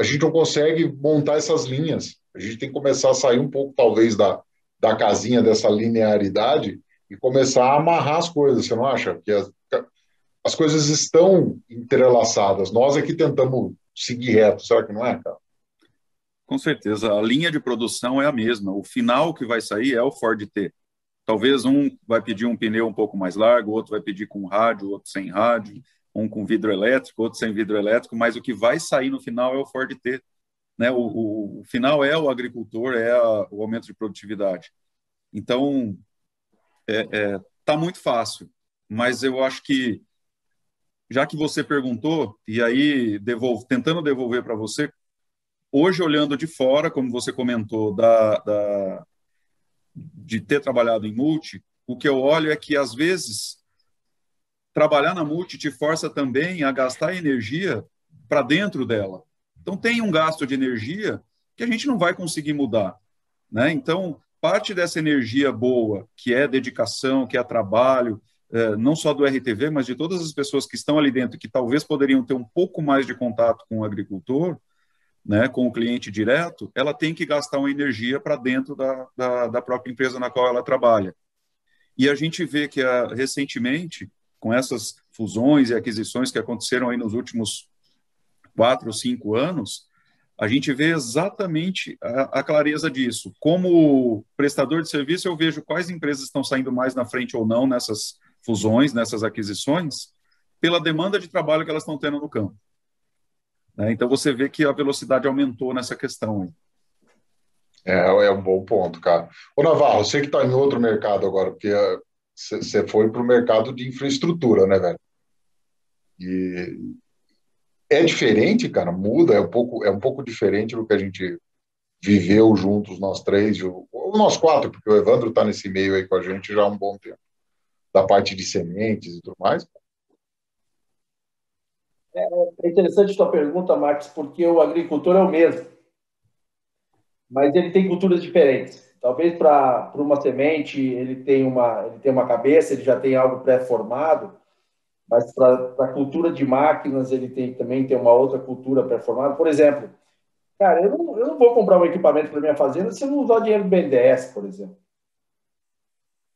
S2: a gente não consegue montar essas linhas. A gente tem que começar a sair um pouco, talvez, da, da casinha dessa linearidade e começar a amarrar as coisas, você não acha? Que as, as coisas estão entrelaçadas. Nós é que tentamos seguir reto, será que não é, cara?
S3: Com certeza. A linha de produção é a mesma. O final que vai sair é o Ford T. Talvez um vai pedir um pneu um pouco mais largo, outro vai pedir com rádio, outro sem rádio, um com vidro elétrico, outro sem vidro elétrico, mas o que vai sair no final é o Ford T. Né? O, o, o final é o agricultor, é a, o aumento de produtividade. Então, é, é, tá muito fácil, mas eu acho que já que você perguntou e aí devolvo, tentando devolver para você, hoje olhando de fora, como você comentou da, da de ter trabalhado em multi, o que eu olho é que, às vezes, trabalhar na multi te força também a gastar energia para dentro dela. Então, tem um gasto de energia que a gente não vai conseguir mudar. Né? Então, parte dessa energia boa, que é dedicação, que é trabalho, é, não só do RTV, mas de todas as pessoas que estão ali dentro, que talvez poderiam ter um pouco mais de contato com o agricultor, né, com o cliente direto, ela tem que gastar uma energia para dentro da, da, da, própria empresa na qual ela trabalha. E a gente vê que a, ah, recentemente, com essas fusões e aquisições que aconteceram aí nos últimos quatro ou cinco anos, a gente vê exatamente a, a, clareza disso. Como prestador de serviço, eu vejo quais empresas estão saindo mais na frente ou não nessas fusões, nessas aquisições, pela demanda de trabalho que elas estão tendo no campo. Né? Então, você vê que a velocidade aumentou nessa questão.
S2: É, é um bom ponto, cara. Ô, Navarro, você que está em outro mercado agora, porque você eh, foi para o mercado de infraestrutura, né, velho? E é diferente, cara, muda, é um pouco, é um pouco diferente do que a gente viveu juntos, nós três, ou nós quatro, porque o Evandro está nesse meio aí com a gente já há um bom tempo, da parte de sementes e tudo mais.
S4: É, interessante a sua pergunta, Marcos, porque o agricultor é o mesmo, mas ele tem culturas diferentes. Talvez para uma semente ele tem uma, ele tem uma cabeça, ele já tem algo pré-formado, mas para a cultura de máquinas ele tem também tem uma outra cultura performada. Por exemplo, cara, eu não, eu não vou comprar um equipamento para minha fazenda se eu não usar dinheiro do BNDES, por exemplo.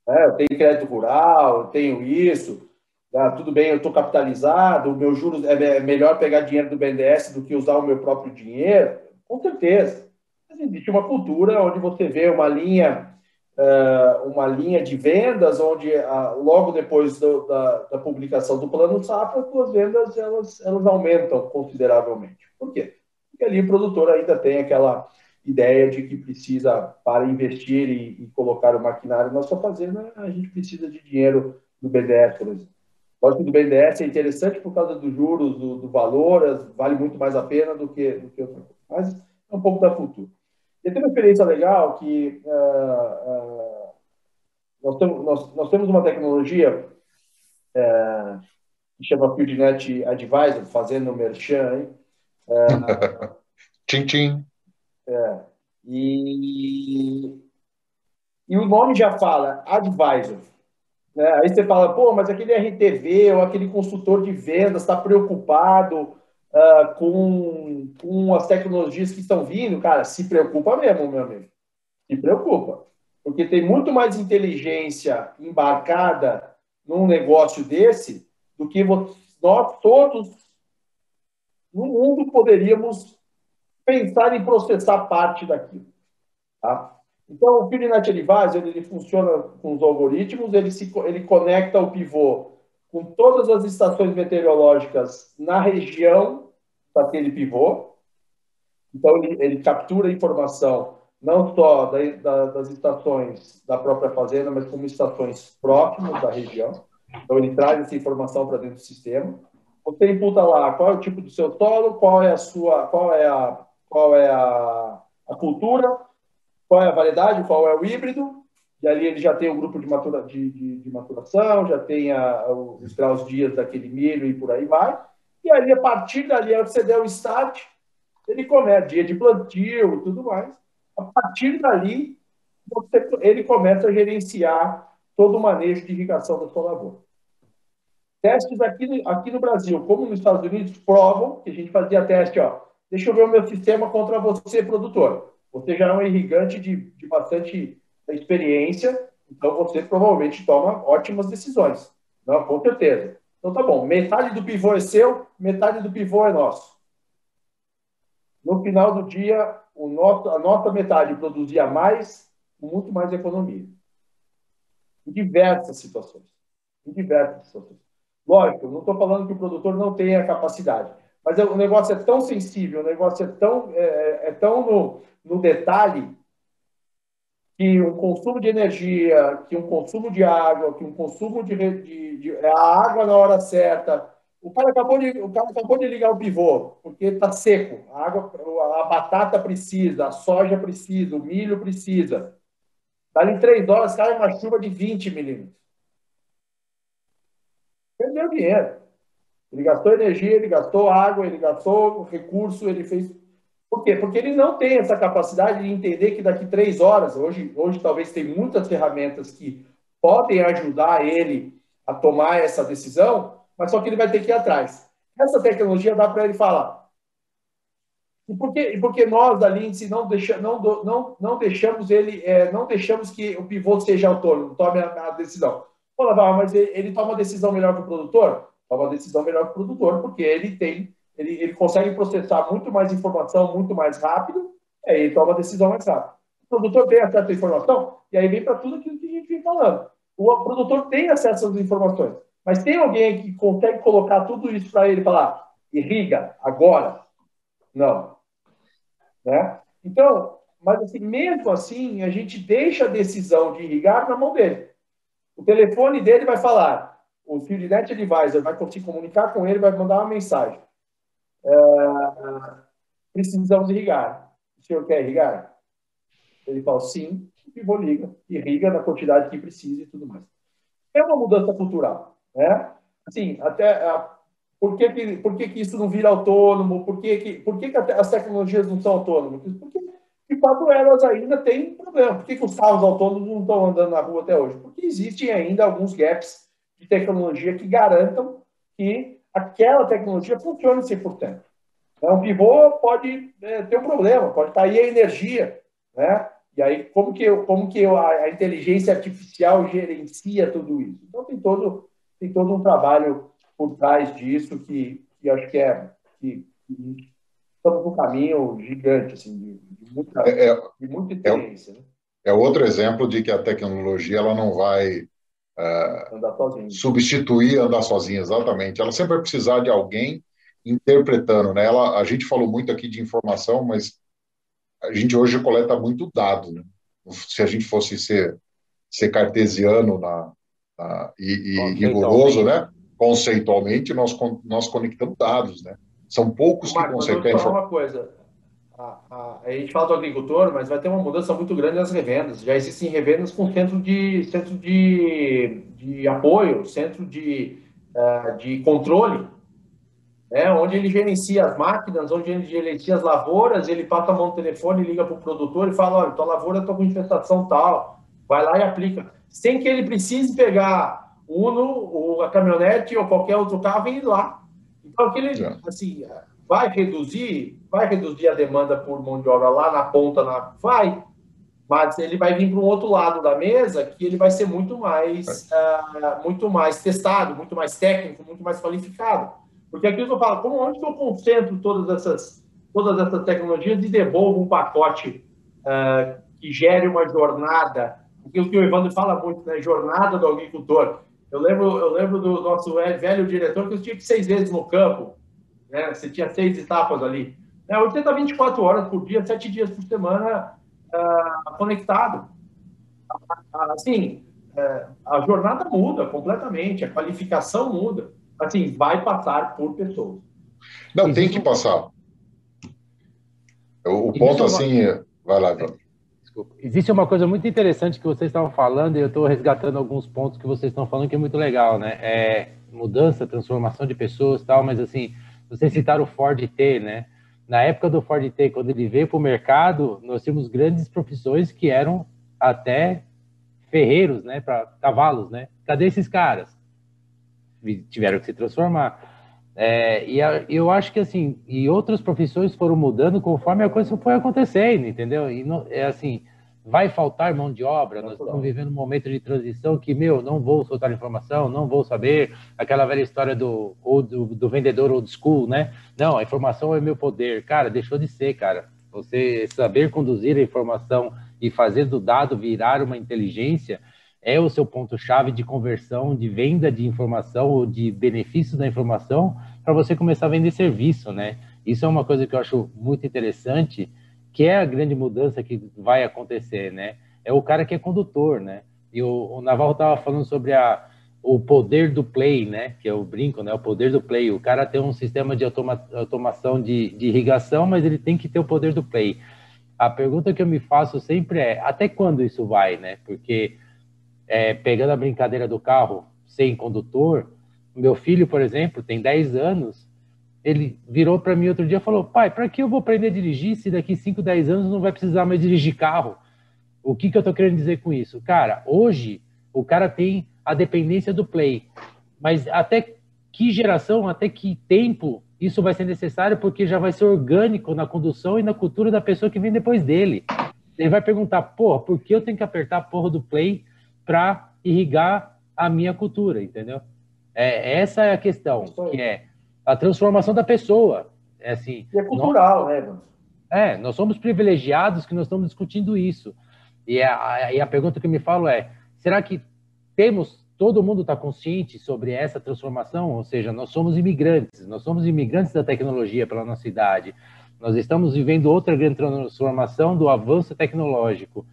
S4: É, eu tenho crédito rural, eu tenho isso, ah, tudo bem, eu estou capitalizado, o meu juros é, é melhor pegar dinheiro do BNDES do que usar o meu próprio dinheiro, com certeza. Mas existe uma cultura onde você vê uma linha uma linha de vendas onde logo depois da, da, publicação do plano safra as vendas elas, elas aumentam consideravelmente. Por quê? Porque ali o produtor ainda tem aquela ideia de que precisa para investir e, e colocar o maquinário na sua fazenda a gente precisa de dinheiro do BDS, por exemplo. Lógico que do BNDES é interessante por causa dos juros, do, do valor, vale muito mais a pena do que, do que outra coisa. Mas é um pouco da cultura. E tem uma experiência legal que uh, uh, nós, temos, nós, nós, temos uma tecnologia uh, que chama FieldNet Advisor, fazendo merchan, hein?
S2: tchim, tchim.
S4: É, e, e o nome já fala Advisor. Né? Aí você fala, pô, mas aquele RTV ou aquele consultor de vendas está preocupado uh, com, com as tecnologias que estão vindo, cara, se preocupa mesmo, meu amigo. Se preocupa. Porque tem muito mais inteligência embarcada num negócio desse do que nós todos no mundo poderíamos pensar em processar parte daquilo. Tá? Então, o Pirinat Advisor ele funciona com os algoritmos, ele, se, ele conecta o pivô com todas as estações meteorológicas na região daquele pivô. Então, ele, ele captura informação não só da, da, das estações da própria fazenda, mas como estações próximas da região. Então, ele traz essa informação para dentro do sistema. Você imputa lá qual é o tipo do seu solo, qual é a sua, qual é a, qual é a, a cultura, qual é a variedade, qual é o híbrido, e ali ele já tem o grupo de, matura, de, de, de, maturação, já tem a, os graus dias daquele milho e por aí vai. E ali, a partir dali, ao você der o start, ele começa, dia de plantio e tudo mais. A partir dali, você, ele começa a gerenciar todo o manejo de irrigação da sua lavoura. Testes aqui, aqui no Brasil, como nos Estados Unidos, provam que a gente fazia teste, ó, deixa eu ver o meu sistema contra você, produtor. Você já é um irrigante de, de bastante experiência, então você provavelmente toma ótimas decisões. Não, com certeza. Então tá bom, metade do pivô é seu, metade do pivô é nosso. No final do dia, o nosso, a nossa metade produzia mais, muito mais economia. Em diversas situações. Em diversas situações. Lógico, não estou falando que o produtor não tenha capacidade, mas é, o negócio é tão sensível, o negócio é tão, é, é, é tão no, no detalhe que um consumo de energia, que um consumo de água, que um consumo de, de, de a água na hora certa. O cara acabou de, o cara acabou de ligar o pivô, porque está seco. A, água, a batata precisa, a soja precisa, o milho precisa. Dali três horas cai uma chuva de 20 milímetros. Perdeu dinheiro. Ele gastou energia, ele gastou água, ele gastou recurso, ele fez. Por quê? Porque ele não tem essa capacidade de entender que daqui três horas, hoje, hoje talvez tem muitas ferramentas que podem ajudar ele a tomar essa decisão, mas só que ele vai ter que ir atrás. Essa tecnologia dá para ele falar. E por que, e nós da Lindsay não, deixa, não, não, não deixamos ele, é, não deixamos que o pivô seja autônomo, tome a, a decisão. Fala, mas ele, ele toma uma decisão melhor que o produtor? Toma uma decisão melhor que o produtor, porque ele tem, ele, ele consegue processar muito mais informação muito mais rápido, aí ele toma uma decisão mais rápida. O produtor tem acesso à informação, e aí vem para tudo aquilo que a gente vem falando. O produtor tem acesso às informações, mas tem alguém que consegue colocar tudo isso para ele e falar, irriga, agora? Não. Né? Então, mas assim, mesmo assim, a gente deixa a decisão de irrigar na mão dele. O telefone dele vai falar, o Field Net Advisor vai conseguir comunicar com ele, vai mandar uma mensagem. É, precisamos irrigar. O senhor quer irrigar? Ele fala sim, e vou liga, irriga na quantidade que precisa e tudo mais. É uma mudança cultural, né? Assim, até por que, que, por que, que isso não vira autônomo? Por que, que, por que, que as tecnologias não são autônomas? Porque, de fato, elas ainda têm problema. Por que, que os carros autônomos não estão andando na rua até hoje? Porque existem ainda alguns gaps de tecnologia que garantam que aquela tecnologia funcione 100%. Então, um pivô pode é, ter um problema, pode cair a energia, né? E aí, como que, eu, como que eu, a, inteligência artificial gerencia tudo isso? Então, tem todo, tem todo um trabalho por trás disso que, que acho que é que, que estamos num caminho gigante, assim, de, de muita, é, é de muita experiência.
S2: É, né? é outro exemplo de que a tecnologia ela não vai uh, substituir andar sozinha, exatamente. Ela sempre vai precisar de alguém interpretando, né? Ela, a gente falou muito aqui de informação, mas a gente hoje coleta muito dado, né? Se a gente fosse ser, ser cartesiano na, na e, e rigoroso, né? conceitualmente, nós, nós conectamos dados, né? São poucos Marcos, que conseguem...
S4: Mas uma coisa. A, a, a, gente fala do agricultor, mas vai ter uma mudança muito grande nas revendas. Já existem revendas com centro de, centro de, de apoio, centro de, uh, de controle, né? onde ele gerencia as máquinas, onde ele gerencia as lavouras, ele passa a mão no telefone, liga para o produtor e fala, olha, tua lavoura está com infestação tal, vai lá e aplica. Sem que ele precise pegar Uno, ou a caminhonete ou qualquer outro carro e ir lá. Então, aquele, assim, vai reduzir, vai reduzir a demanda por mão de obra lá na ponta, na, vai, mas ele vai vir para um outro lado da mesa que ele vai ser muito mais, uh, muito mais testado, muito mais técnico, muito mais qualificado. Porque aqui eu falo, como onde que eu concentro todas essas, todas essas tecnologias e devolvo um pacote uh, que gere uma jornada, porque o que o Evandro fala muito, né, jornada do agricultor. Eu lembro, eu lembro do nosso velho diretor que eu tinha que seis vezes no campo, né? Você tinha seis etapas ali. É, hoje você está 24 horas por dia, sete dias por semana uh, conectado. Assim, uh, a jornada muda completamente, a qualificação muda. Assim, vai passar por pessoas.
S2: Não, tem que passar. O, ponto, assim, vai lá.
S1: Desculpa. Existe uma coisa muito interessante que vocês estavam falando e eu estou resgatando alguns pontos que vocês estão falando que é muito legal, né? É mudança, transformação de pessoas tal, mas assim, vocês citaram o Ford T, né? Na época do Ford T, quando ele veio para o mercado, nós tínhamos grandes profissões que eram até ferreiros, né? Para cavalos, né? Cadê esses caras? Tiveram que se transformar. É, e a, eu acho que assim, e outras profissões foram mudando conforme a coisa foi acontecendo, entendeu? E é assim, vai faltar mão de obra, nós estamos vivendo um momento de transição que, meu, não vou soltar informação, não vou saber, aquela velha história do, ou do, do vendedor old school, né? Não, a informação é meu poder. Cara, deixou de ser, cara. Você saber conduzir a informação e fazer do dado virar uma inteligência é o seu ponto-chave de conversão, de venda de informação ou de benefício da informação para você começar a vender serviço, né? Isso é uma coisa que eu acho muito interessante, que é a grande mudança que vai acontecer, né? É o cara que é condutor, né? E o, o Navarro estava falando sobre a, o poder do play, né? Que o brinco, né? O poder do play. O cara tem um sistema de automa automação de, de irrigação, mas ele tem que ter o poder do play. A pergunta que eu me faço sempre é: até quando isso vai, né? Porque é, pegando a brincadeira do carro sem condutor, meu filho, por exemplo, tem 10 anos, ele virou para mim outro dia e falou: pai, para que eu vou aprender a dirigir se daqui 5, 10 anos não vai precisar mais dirigir carro? O que, que eu estou querendo dizer com isso? Cara, hoje o cara tem a dependência do Play. Mas até que geração, até que tempo isso vai ser necessário, porque já vai ser orgânico na condução e na cultura da pessoa que vem depois dele. Ele vai perguntar, porra, por que eu tenho que apertar a porra do Play para irrigar a minha cultura, entendeu? É, essa é a questão, que é a transformação da pessoa. É assim.
S4: E é cultural, nós, né?
S1: É, nós somos privilegiados que nós estamos discutindo isso. E a, e a pergunta que eu me falo é: será que temos todo mundo está consciente sobre essa transformação? Ou seja, nós somos imigrantes, nós somos imigrantes da tecnologia pela nossa idade. Nós estamos vivendo outra grande transformação do avanço tecnológico.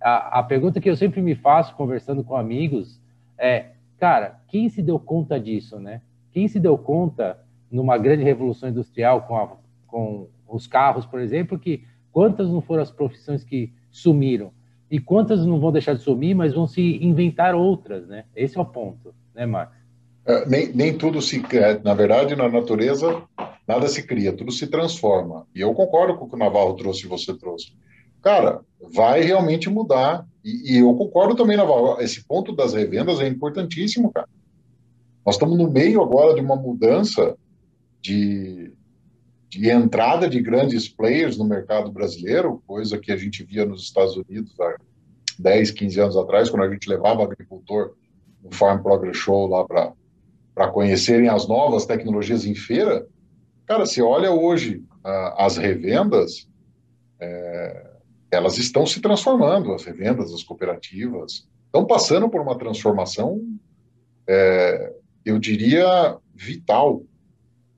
S1: A, a pergunta que eu sempre me faço conversando com amigos é, cara, quem se deu conta disso, né? Quem se deu conta numa grande revolução industrial com, a, com os carros, por exemplo, que quantas não foram as profissões que sumiram? E quantas não vão deixar de sumir, mas vão se inventar outras, né? Esse é o ponto, né, Marcos?
S2: É, nem, nem tudo se cria. Na verdade, na natureza, nada se cria, tudo se transforma. E eu concordo com o que o Navarro trouxe e você trouxe. Cara, vai realmente mudar. E, e eu concordo também, Navarro, esse ponto das revendas é importantíssimo, cara. Nós estamos no meio agora de uma mudança de, de entrada de grandes players no mercado brasileiro, coisa que a gente via nos Estados Unidos há 10, 15 anos atrás, quando a gente levava agricultor no Farm Progress Show lá para conhecerem as novas tecnologias em feira. Cara, se olha hoje as revendas, é, elas estão se transformando, as revendas, as cooperativas, estão passando por uma transformação, é, eu diria, vital.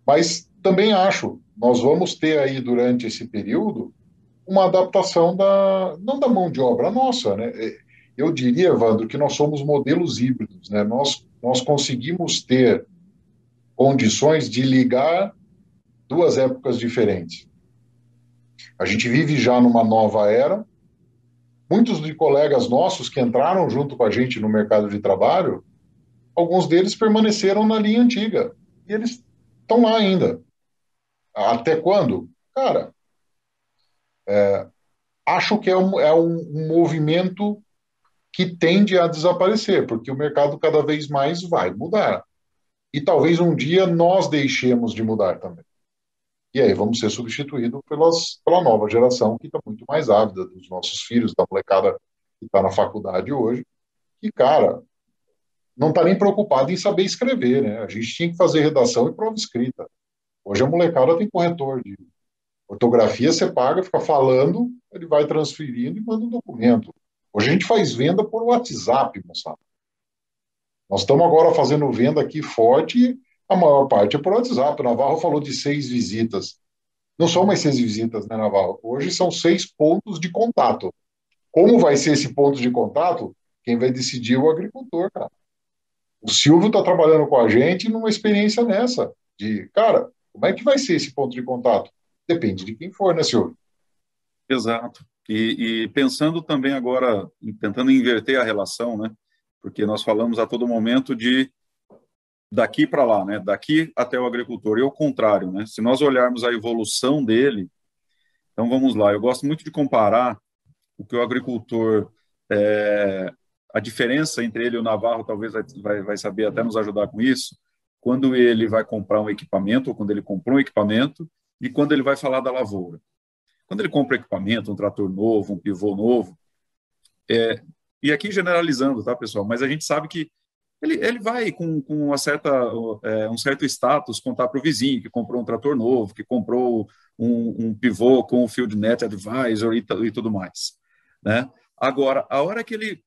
S2: Mas também acho nós vamos ter aí durante esse período uma adaptação da não da mão de obra nossa, né? É, eu diria, Evandro, que nós somos modelos híbridos, né? Nós nós conseguimos ter condições de ligar duas épocas diferentes. A gente vive já numa nova era. Muitos de colegas nossos que entraram junto com a gente no mercado de trabalho, alguns deles permaneceram na linha antiga e eles estão lá ainda. Até quando? Cara, é, acho que é, um, é um, movimento que tende a desaparecer, porque o mercado cada vez mais vai mudar. E talvez um dia nós deixemos de mudar também. E aí vamos ser substituídos pelas, pela nova geração que está muito mais ávida dos nossos filhos, da molecada que está na faculdade hoje, que, cara, não está nem preocupado em saber escrever, né? A gente tinha que fazer redação e prova escrita. Hoje a molecada tem corretor de ortografia, você paga, fica falando, ele vai transferindo e manda um documento. Hoje a gente faz venda por WhatsApp, moçada. Nós estamos agora fazendo venda aqui forte, a maior parte é por WhatsApp. O Navarro falou de seis visitas. Não são mais seis visitas, né, Navarro? Hoje são seis pontos de contato. Como vai ser esse ponto de contato? Quem vai decidir é o agricultor, cara. O Silvio está trabalhando com a gente numa experiência nessa, de, cara, como é que vai ser esse ponto de contato? Depende de quem for, né, senhor?
S3: Exato. E, e, pensando também agora, tentando inverter a relação, né? Porque nós falamos a todo momento de daqui para lá, né? Daqui até o agricultor. E o contrário, né? Se nós olharmos a evolução dele, então vamos lá. Eu gosto muito de comparar o que o agricultor, é, a diferença entre ele e o Navarro, talvez vai, vai saber até nos ajudar com isso quando ele vai comprar um equipamento, ou quando ele comprou um equipamento, e quando ele vai falar da lavoura. Quando ele compra equipamento, um trator novo, um pivô novo, é, e aqui generalizando, tá, pessoal? Mas a gente sabe que ele, ele vai com, com uma certa, é, um certo status contar para o vizinho que comprou um trator novo, que comprou um, um pivô com o Field Net Advisor e, e tudo mais. Né? Agora, a hora que ele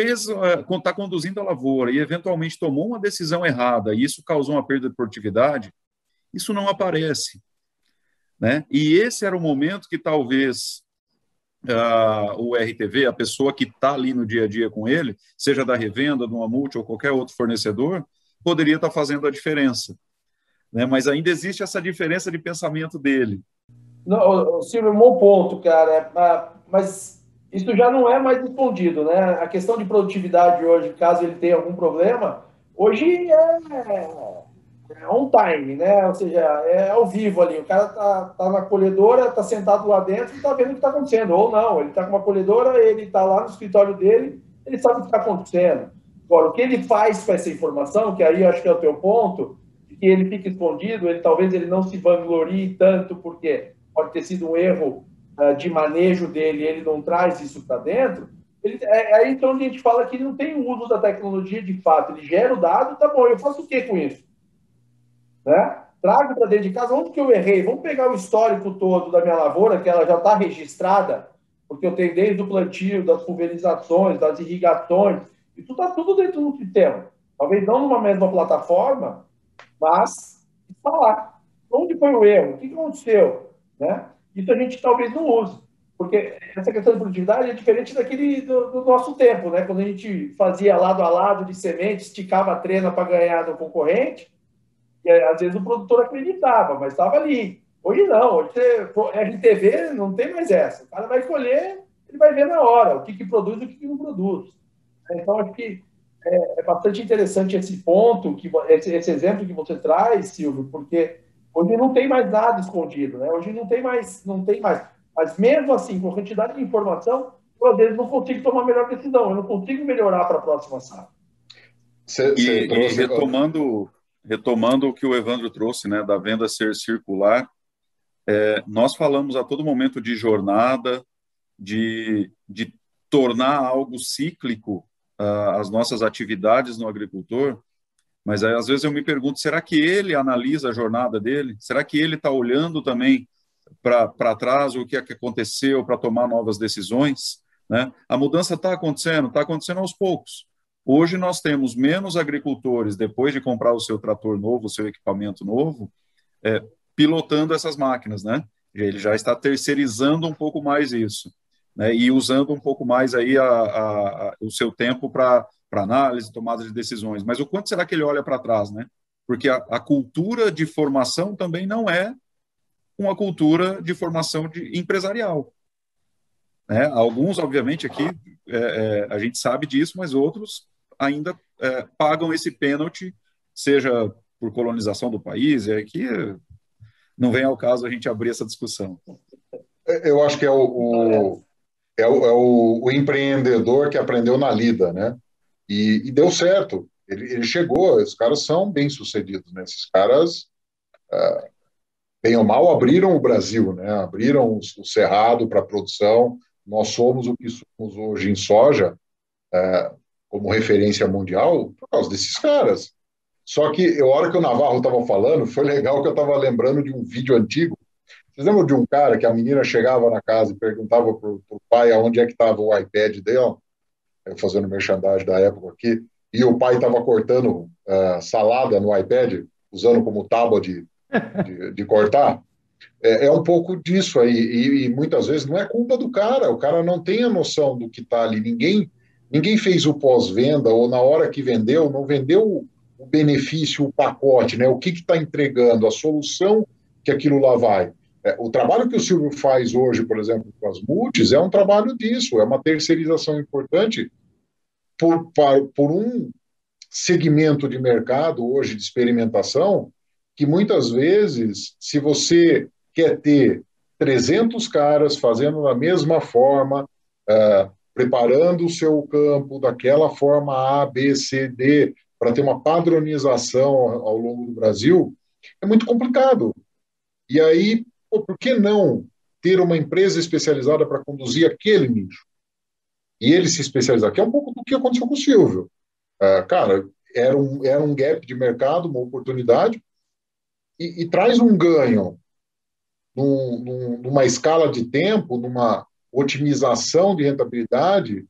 S3: fez, está eh, conduzindo a lavoura e eventualmente tomou uma decisão errada e isso causou uma perda de produtividade, isso não aparece. Né? E esse era o momento que talvez uh, o RTV, a pessoa que está ali no dia a dia com ele, seja da revenda, de uma multi ou qualquer outro fornecedor, poderia estar tá fazendo a diferença. Né? Mas ainda existe essa diferença de pensamento dele.
S4: Não, Silvio, um bom ponto, cara. É, mas isso já não é mais respondido, né? A questão de produtividade hoje, caso ele tenha algum problema, hoje é, é on time, né? Ou seja, é ao vivo ali. O cara tá, tá na colhedora, tá sentado lá dentro e tá vendo o que está acontecendo. Ou não, ele tá com uma colhedora, ele tá lá no escritório dele, ele sabe o que está acontecendo. Agora, o que ele faz com essa informação, que aí eu acho que é o teu ponto, que ele fica escondido, ele talvez ele não se vanglorie tanto, porque pode ter sido um erro de manejo dele, ele não traz isso para dentro. Ele, é, é aí então a gente fala que não tem o uso da tecnologia de fato. Ele gera o dado, tá bom, eu faço o que com isso? Né? Trago para dentro de casa, onde que eu errei? Vamos pegar o histórico todo da minha lavoura, que ela já está registrada, porque eu tenho desde o plantio, das pulverizações, das irrigações, isso está tudo dentro do sistema. Talvez não numa mesma plataforma, mas está lá. Onde foi o erro? O que aconteceu? Né? Isso a gente talvez não use. Porque essa questão de produtividade é diferente daquele do, do, nosso tempo, né? Quando a gente fazia lado a lado de semente, esticava a trena para ganhar do concorrente, e às vezes o produtor acreditava, mas estava ali. Hoje não, hoje RTV não tem mais essa. O cara vai colher, ele vai ver na hora o que, que produz e o que, que não produz. Então, acho que é, é bastante interessante esse ponto, que esse, esse, exemplo que você traz, Silvio, porque hoje não tem mais nada escondido, né? Hoje não tem mais, não tem mais. Mas mesmo assim, com a quantidade de informação, eu às vezes não consigo tomar a melhor decisão, eu não consigo melhorar para a próxima safra.
S3: E, e, retomando, retomando o que o Evandro trouxe, né, da venda ser circular, é, nós falamos a todo momento de jornada, de, de tornar algo cíclico uh, as nossas atividades no agricultor, mas aí, às vezes eu me pergunto, será que ele analisa a jornada dele? Será que ele está olhando também para trás o que, é que aconteceu para tomar novas decisões? Né? A mudança está acontecendo, está acontecendo aos poucos. Hoje nós temos menos agricultores, depois de comprar o seu trator novo, o seu equipamento novo, é, pilotando essas máquinas, né? Ele já está terceirizando um pouco mais isso né, e usando um pouco mais aí a, a, a, o seu tempo para análise, tomada de decisões. Mas o quanto será que ele olha para trás, né? Porque a, cultura de formação também não é uma cultura de formação de empresarial. Né? Alguns, obviamente, aqui é, é, a gente sabe disso, mas outros ainda é, pagam esse pênalti, seja por colonização do país, é que não vem ao caso a gente abrir essa discussão.
S2: Eu acho que é o, o é o, é o, o empreendedor que aprendeu na lida, né? E, e deu certo. Ele, ele, chegou, os caras são bem sucedidos, né? Esses caras, uh, bem ou mal, abriram o Brasil, né? Abriram o, o cerrado para a produção. Nós somos o que somos hoje em soja, uh, como referência mundial, por causa desses caras. Só que, a hora que o Navarro estava falando, foi legal que eu estava lembrando de um vídeo antigo vocês lembram de um cara que a menina chegava na casa e perguntava para o pai aonde é que estava o iPad dela, fazendo merchandising da época aqui, e o pai estava cortando uh, salada no iPad, usando como tábua de, de, de cortar? É, é, um pouco disso aí, e, e, muitas vezes não é culpa do cara, o cara não tem a noção do que está ali, ninguém, ninguém fez o pós-venda, ou na hora que vendeu, não vendeu o benefício, o pacote, né? o que está entregando, a solução que aquilo lá vai. É, o trabalho que o Silvio faz hoje, por exemplo, com as multis, é um trabalho disso, é uma terceirização importante por, por um segmento de mercado hoje de experimentação que muitas vezes, se você quer ter 300 caras fazendo da mesma forma, uh, preparando o seu campo daquela forma A, B, C, D, para ter uma padronização ao, ao longo do Brasil, é muito complicado. E aí Pô, por que não ter uma empresa especializada para conduzir aquele nicho? E ele se especializar, que é um pouco do que aconteceu com o Silvio. Uh, cara, era um, era um gap de mercado, uma oportunidade, e, e traz um ganho num, num, numa escala de tempo, numa otimização de rentabilidade,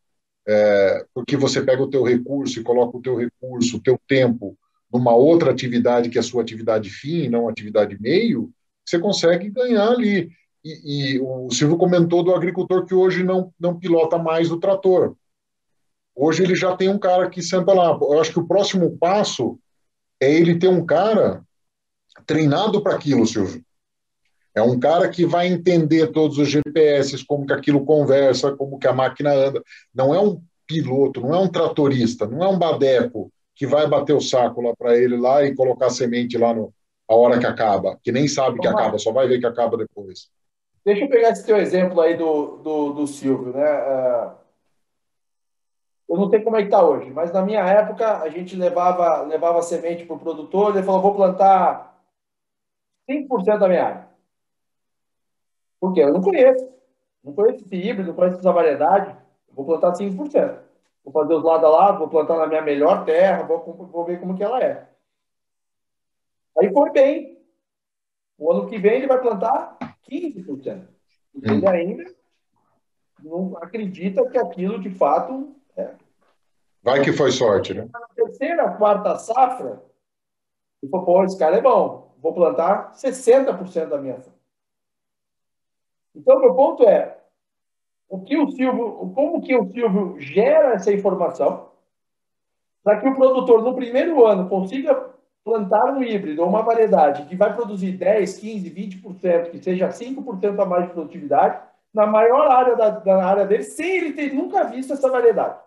S2: é, porque você pega o teu recurso e coloca o teu recurso, o teu tempo, numa outra atividade que é a sua atividade fim, não atividade meio, você consegue ganhar ali. E, e, o Silvio comentou do agricultor que hoje não, não pilota mais o trator. Hoje ele já tem um cara que senta lá. Eu acho que o próximo passo é ele ter um cara treinado para aquilo, Silvio. É um cara que vai entender todos os GPS, como que aquilo conversa, como que a máquina anda. Não é um piloto, não é um tratorista, não é um badeco que vai bater o saco lá para ele lá e colocar semente lá no, a hora que acaba, que nem sabe que acaba, só vai ver que acaba depois.
S4: Deixa eu pegar esse teu exemplo aí do, do, do Silvio, né? Uh, Eu não sei como é que está hoje, mas na minha época a gente levava, levava semente para o produtor, ele falou, vou plantar 5% da minha área. Por quê? Eu não conheço. Não conheço esse híbrido, não conheço essa variedade. Vou plantar 5%. Vou fazer os lado a lado, vou plantar na minha melhor terra, vou, vou ver como que ela é. Aí foi bem. O ano que vem ele vai plantar 15%. Ele ainda não acredita que aquilo de fato é.
S2: Vai que foi sorte, né?
S4: Na terceira, quarta safra, ele falou, pô, esse cara é bom, vou plantar 60% da minha ação. Então, meu ponto é, o que o Silvio, como que o Silvio gera essa informação para que o produtor, no primeiro ano, consiga plantar um híbrido ou uma variedade que vai produzir 10, 15, 20%, que seja 5% a mais de produtividade, na maior área da, da área dele, sem ele ter nunca visto essa variedade.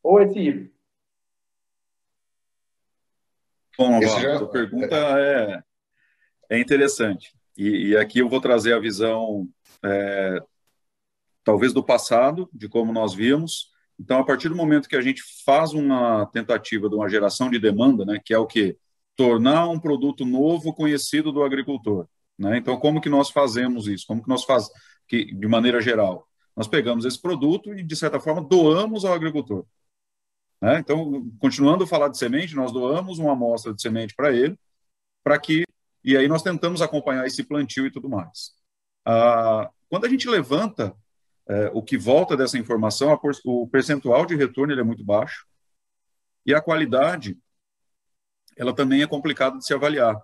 S4: Ou esse híbrido.
S3: Bom, já... a pergunta é, é interessante. E, e, aqui eu vou trazer a visão, é, talvez do passado, de como nós vimos, então, a partir do momento que a gente faz uma tentativa de uma geração de demanda, né, que é o que tornar um produto novo conhecido do agricultor, né? Então, como que nós fazemos isso? Como que nós faz que de maneira geral? Nós pegamos esse produto e de certa forma doamos ao agricultor. Né? Então, continuando a falar de semente, nós doamos uma amostra de semente para ele, para que e aí nós tentamos acompanhar esse plantio e tudo mais. Ah, quando a gente levanta é, o que volta dessa informação, a, o percentual de retorno ele é muito baixo e a qualidade ela também é complicada de se avaliar.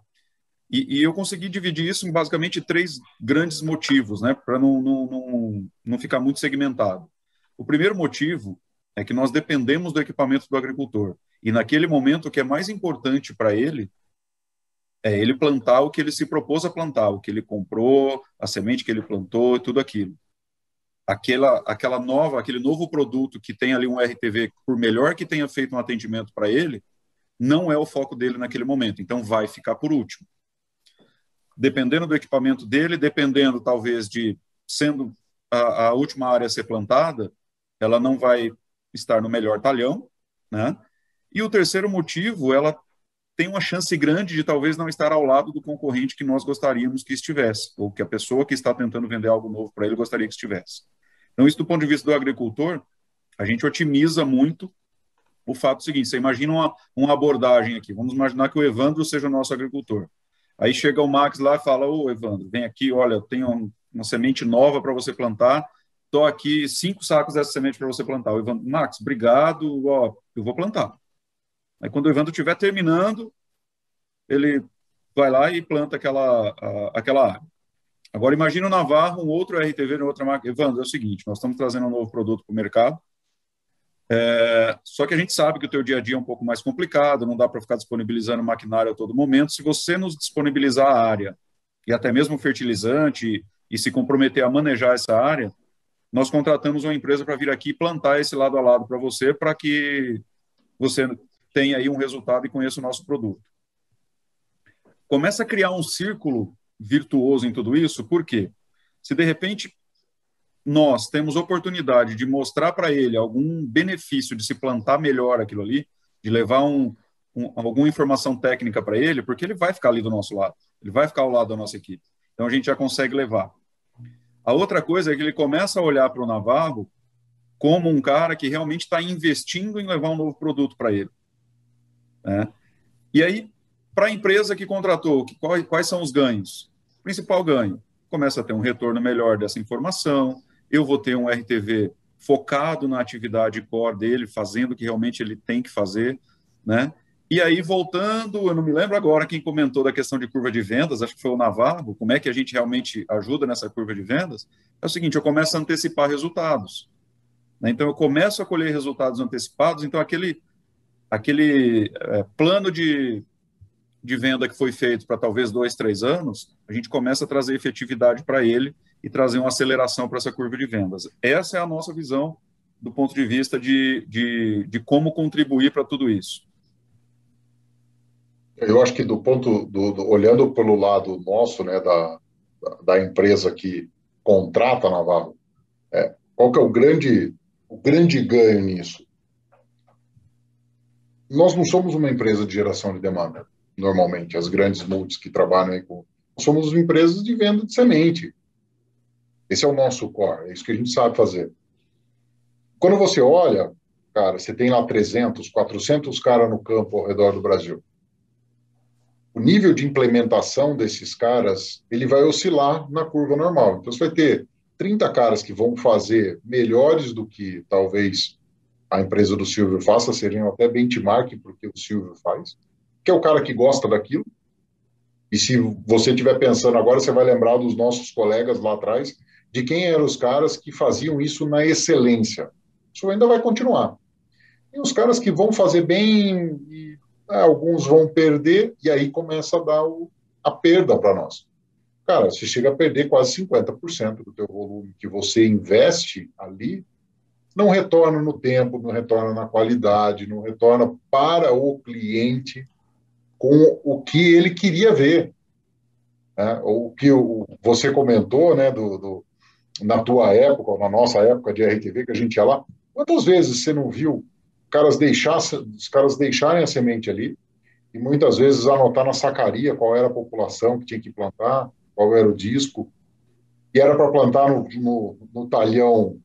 S3: E, e eu consegui dividir isso em basicamente três grandes motivos, né, para não, não, não, não ficar muito segmentado. O primeiro motivo é que nós dependemos do equipamento do agricultor. E naquele momento, o que é mais importante para ele é ele plantar o que ele se propôs a plantar, o que ele comprou, a semente que ele plantou, tudo aquilo aquela, aquela nova, aquele novo produto que tem ali um RTV, por melhor que tenha feito um atendimento para ele, não é o foco dele naquele momento. Então, vai ficar por último. Dependendo do equipamento dele, dependendo talvez de sendo a, a última área a ser plantada, ela não vai estar no melhor talhão, né? E o terceiro motivo, ela tem uma chance grande de talvez não estar ao lado do concorrente que nós gostaríamos que estivesse, ou que a pessoa que está tentando vender algo novo para ele gostaria que estivesse. Então, isso do ponto de vista do agricultor, a gente otimiza muito o fato seguinte: você imagina uma, uma abordagem aqui. Vamos imaginar que o Evandro seja o nosso agricultor. Aí chega o Max lá e fala: Ô Evandro, vem aqui, olha, tenho uma semente nova para você plantar. Estou aqui cinco sacos dessa semente para você plantar. O Evandro, Max, obrigado, ó, eu vou plantar. Aí quando o Evandro estiver terminando, ele vai lá e planta aquela, a, aquela área. Agora, imagina o Navarro, um outro RTV, outra marca. Evandro, é o seguinte, nós estamos trazendo um novo produto para o mercado, é, só que a gente sabe que o teu dia a dia é um pouco mais complicado, não dá para ficar disponibilizando maquinário a todo momento. Se você nos disponibilizar a área e até mesmo fertilizante e se comprometer a manejar essa área, nós contratamos uma empresa para vir aqui plantar esse lado a lado para você, para que você tenha aí um resultado e conheça o nosso produto. Começa a criar um círculo virtuoso em tudo isso, por quê? Se de repente nós temos oportunidade de mostrar para ele algum benefício de se plantar melhor aquilo ali, de levar um, um, alguma informação técnica para ele, porque ele vai ficar ali do nosso lado, ele vai ficar ao lado da nossa equipe. Então a gente já consegue levar. A outra coisa é que ele começa a olhar para o Navarro como um cara que realmente está investindo em levar um novo produto para ele. Né? E aí para a empresa que contratou, que, quais, quais são os ganhos? Principal ganho, começa a ter um retorno melhor dessa informação, eu vou ter um RTV focado na atividade core dele, fazendo o que realmente ele tem que fazer, né? E aí, voltando, eu não me lembro agora quem comentou da questão de curva de vendas, acho que foi o Navarro, como é que a gente realmente ajuda nessa curva de vendas? É o seguinte, eu começo a antecipar resultados. Né? Então, eu começo a colher resultados antecipados, então aquele, aquele é, plano de de venda que foi feito para talvez dois, três anos, a gente começa a trazer efetividade para ele e trazer uma aceleração para essa curva de vendas. Essa é a nossa visão do ponto de vista de, de, de como contribuir para tudo isso.
S2: Eu acho que do ponto, do, do, olhando pelo lado nosso, né, da, da empresa que contrata Navarro, é, qual que é o grande o grande ganho nisso? Nós não somos uma empresa de geração de demanda, normalmente, as grandes multis que trabalham aí com. Somos empresas de venda de semente. Esse é o nosso core, é isso que a gente sabe fazer. Quando você olha, cara, você tem lá 300, 400 caras no campo ao redor do Brasil. O nível de implementação desses caras, ele vai oscilar na curva normal. Então, você vai ter 30 caras que vão fazer melhores do que talvez a empresa do Silvio faça, seriam até benchmark porque o Silvio faz, que é o cara que gosta daquilo. E se você estiver pensando agora, você vai lembrar dos nossos colegas lá atrás, de quem eram os caras que faziam isso na excelência. Isso ainda vai continuar. E os caras que vão fazer bem, e, ah, alguns vão perder, e aí começa a dar o, a perda para nós. Cara, você chega a perder quase 50% do teu volume que você investe ali, não retorna no tempo, não retorna na qualidade, não retorna para o cliente com o que ele queria ver. Né? O que você comentou, né, do, do, na tua época, na nossa época de RTV, que a gente ia lá, quantas vezes você não viu caras deixassem, os caras deixarem a semente ali e muitas vezes anotar na sacaria qual era a população que tinha que plantar, qual era o disco, e era para plantar no, no, no talhão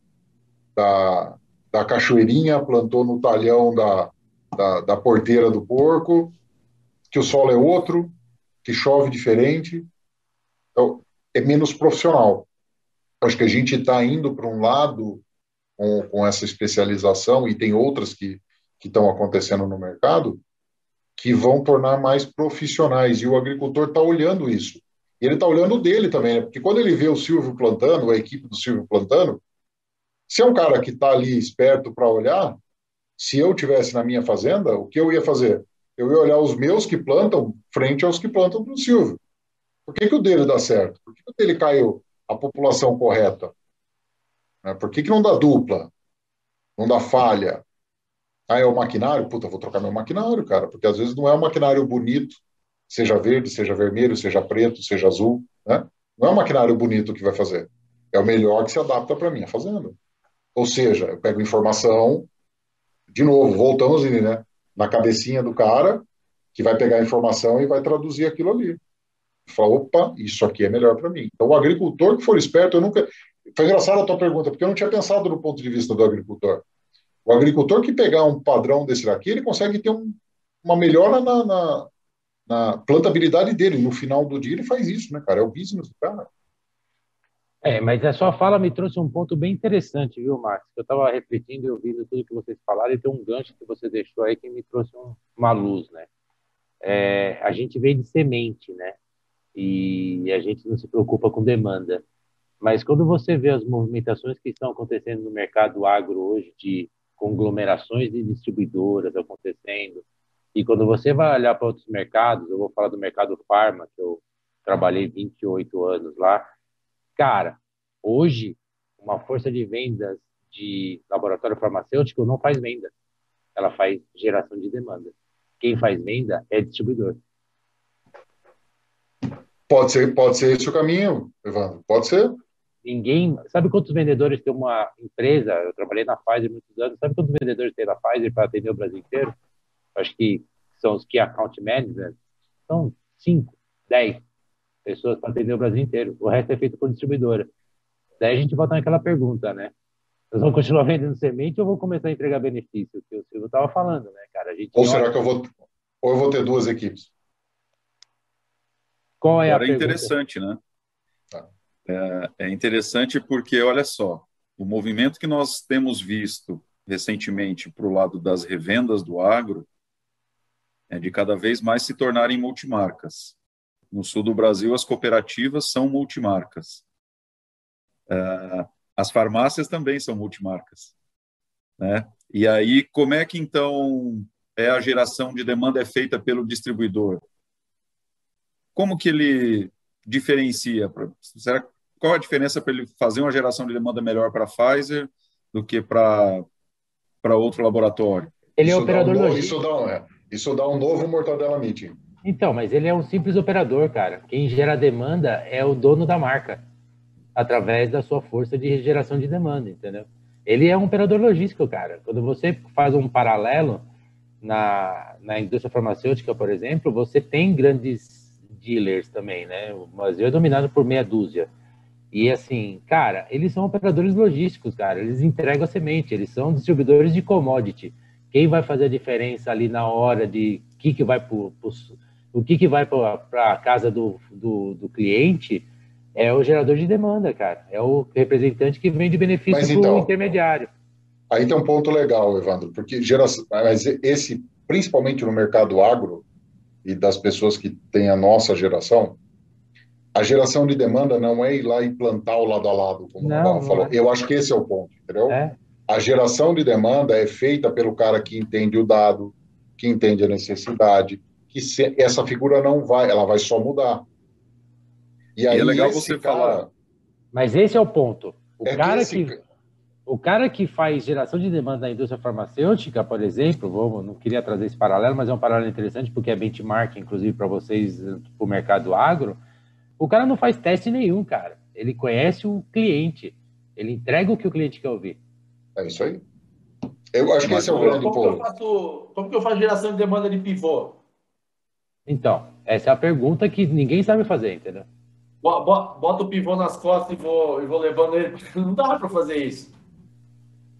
S2: da, da cachoeirinha, plantou no talhão da, da, da, porteira do porco, que o solo é outro, que chove diferente. Então, é menos profissional. Acho que a gente está indo para um lado com, com, essa especialização, e tem outras que estão acontecendo no mercado, que vão tornar mais profissionais. E o agricultor está olhando isso. E ele está olhando dele também, né? porque quando ele vê o Silvio plantando, a equipe do Silvio plantando, se é um cara que está ali esperto para olhar, se eu tivesse na minha fazenda, o que eu ia fazer? Eu ia olhar os meus que plantam frente aos que plantam do Silvio. Por que, que o dele dá certo? Por que, que o dele caiu a população correta? Né? Por que, que não dá dupla? Não dá falha? Ah, é o maquinário? Puta, vou trocar meu maquinário, cara, porque às vezes não é um maquinário bonito, seja verde, seja vermelho, seja preto, seja azul, né? Não é um maquinário bonito que vai fazer. É o melhor que se adapta para minha fazenda. Ou seja, eu pego informação, de novo, voltamos né, na cabecinha do cara, que vai pegar a informação e vai traduzir aquilo ali. Fala, opa, isso aqui é melhor para mim. Então, o agricultor que for esperto, eu nunca. Foi engraçada a tua pergunta, porque eu não tinha pensado no ponto de vista do agricultor. O agricultor que pegar um padrão desse daqui, ele consegue ter um, uma melhora na, na, na, plantabilidade dele. No final do dia, ele faz isso, né, cara? É o business do cara.
S1: É, mas a sua fala me trouxe um ponto bem interessante, viu, Max? Eu estava refletindo e ouvindo tudo que vocês falaram e tem um gancho que você deixou aí que me trouxe um, uma luz, né? É, a gente veio de semente, né? E a gente não se preocupa com demanda. Mas quando você vê as movimentações que estão acontecendo no mercado agro hoje, de conglomerações de distribuidoras acontecendo, e quando você vai olhar para outros mercados, eu vou falar do mercado farma, que eu trabalhei 28 anos lá, Cara, hoje, uma força de vendas de laboratório farmacêutico não faz venda. Ela faz geração de demanda. Quem faz venda é distribuidor.
S2: Pode ser, pode ser esse o caminho, Evandro. Pode ser.
S1: Ninguém. Sabe quantos vendedores tem uma empresa? Eu trabalhei na Pfizer muitos anos. Sabe quantos vendedores tem na Pfizer para atender o Brasil inteiro? Acho que são os Key Account Managers. São cinco, dez pessoas para atender o Brasil inteiro. O resto é feito por distribuidora. Daí a gente volta naquela pergunta, né? Nós vamos continuar vendendo semente ou vou começar a entregar benefício? Que o Silvio estava falando, né, cara?
S2: ou será que eu vou, ou eu vou ter duas equipes?
S3: Qual é Agora a é interessante, né? Tá. É, é interessante porque, olha só, o movimento que nós temos visto recentemente para o lado das revendas do agro é de cada vez mais se tornarem multimarcas. No sul do Brasil, as cooperativas são multimarcas. Uh, as farmácias também são multimarcas. Né? E aí, como é que então é a geração de demanda é feita pelo distribuidor? Como que ele diferencia? Será, qual a diferença para ele fazer uma geração de demanda melhor para a Pfizer do que para outro laboratório?
S1: Ele é isso operador um,
S2: isso dá, é, isso dá um novo mortadela meeting.
S1: Então, mas ele é um simples operador, cara. Quem gera demanda é o dono da marca, através da sua força de geração de demanda, entendeu? ele é um operador logístico, cara. Quando você faz um paralelo na, na indústria farmacêutica, por exemplo, você tem grandes dealers também, né? O Brasil é dominado por meia dúzia. E assim, cara, eles são operadores logísticos, cara. Eles entregam a semente, eles são distribuidores de commodity. Quem vai fazer a diferença ali na hora de que que vai pro, pro o que, que vai para a casa do, do, do, cliente é o gerador de demanda, cara. É o representante que vende benefício para o então, intermediário.
S2: Aí tem um ponto legal, Evandro, porque geração, mas esse, principalmente no mercado agro e das pessoas que têm a nossa geração, a geração de demanda não é ir lá e plantar o lado a lado, como não, o falou. É. Eu acho que esse é o ponto, entendeu? É. A geração de demanda é feita pelo cara que entende o dado, que entende a necessidade, que se, essa figura não vai, ela vai só mudar.
S3: E, aí, e é legal você cara, falar.
S1: Mas esse é o ponto. O é cara que, esse... que, o cara que faz geração de demanda na indústria farmacêutica, por exemplo, vou, não queria trazer esse paralelo, mas é um paralelo interessante porque é benchmark, inclusive para vocês, para o mercado agro. O cara não faz teste nenhum, cara. Ele conhece o cliente. Ele entrega o que o cliente quer ouvir.
S2: É isso aí. Eu acho que esse é o grande ponto.
S4: Como que eu faço geração de demanda de pivô?
S1: Então, essa é a pergunta que ninguém sabe fazer, entendeu?
S4: Bota o pivô nas costas e vou, e vou levando ele. Não dá para fazer isso.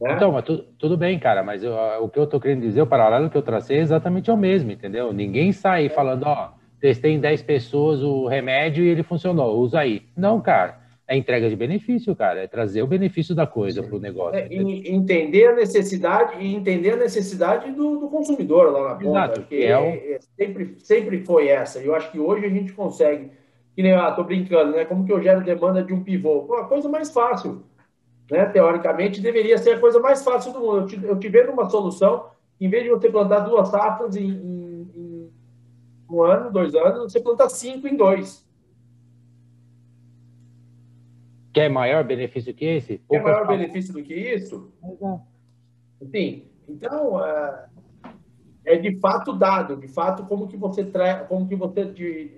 S1: É? Então, mas tu, tudo bem, cara, mas eu, o que eu tô querendo dizer, o paralelo que eu tracei é exatamente o mesmo, entendeu? Ninguém sai falando, ó, testei em 10 pessoas o remédio e ele funcionou, usa aí. Não, cara é entrega de benefício, cara, é trazer o benefício da coisa para o negócio. É,
S4: entender a necessidade e entender a necessidade do, do consumidor lá na ponta. Exato, que é, o... é, sempre, sempre foi essa. E eu acho que hoje a gente consegue, que nem, ah, tô brincando, né? Como que eu gero demanda de um pivô? Pô, a coisa mais fácil. Né? Teoricamente, deveria ser a coisa mais fácil do mundo. Eu te, eu te vendo uma solução, em vez de você plantar duas safras em, em, em um ano, dois anos, você planta cinco em dois.
S1: Quer maior benefício que esse?
S4: Quer maior benefício do que isso? Exato. Enfim, então é, é de fato dado, de fato como que você tra... como que você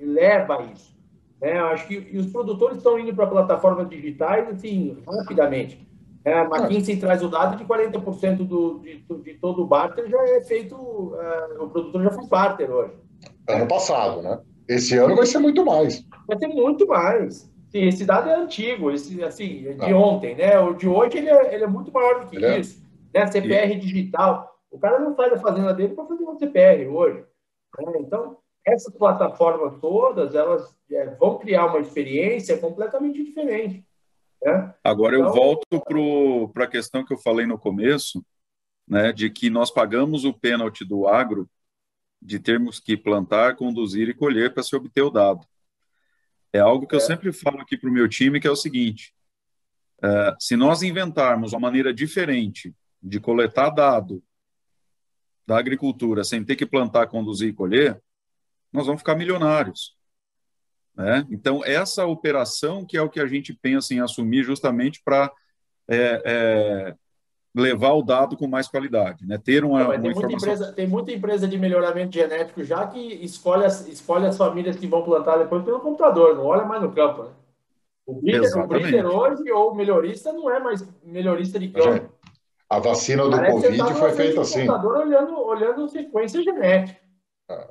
S4: leva isso. Né? Acho que e os produtores estão indo para plataformas digitais assim rapidamente. É, a McKinsey traz o dado de 40% do, de, de todo o barter já é feito, uh, o produtor já faz barter hoje.
S2: Ano passado, né? Esse ano vai ser muito mais.
S4: Vai ser muito mais. Sim, esse dado é antigo, esse, assim, é de ah. ontem, né? O de hoje ele é, ele é muito maior do que é. isso. Né? CPR digital. O cara não faz a fazenda dele para fazer uma CPR hoje. Né? Então, essas plataformas todas, elas é, vão criar uma experiência completamente diferente. Né?
S3: Agora então, eu volto para a questão que eu falei no começo, né, de que nós pagamos o pênalti do agro de termos que plantar, conduzir e colher para se obter o dado. É algo que é. eu sempre falo aqui para o meu time, que é o seguinte: é, se nós inventarmos uma maneira diferente de coletar dado da agricultura sem ter que plantar, conduzir e colher, nós vamos ficar milionários. Né? Então, essa operação que é o que a gente pensa em assumir justamente para é, é, levar o dado com mais qualidade, né? Ter uma, Não, uma
S4: tem
S3: informação...
S4: Muita empresa, tem muita empresa de melhoramento genético já que escolhe as, escolhe as famílias que vão plantar depois pelo computador, não olha mais no campo, né? O breeder, o breeder hoje, ou o melhorista, não é mais melhorista de campo.
S2: A vacina do Parece Covid tá foi feita assim.
S4: computador olhando, olhando sequência genética.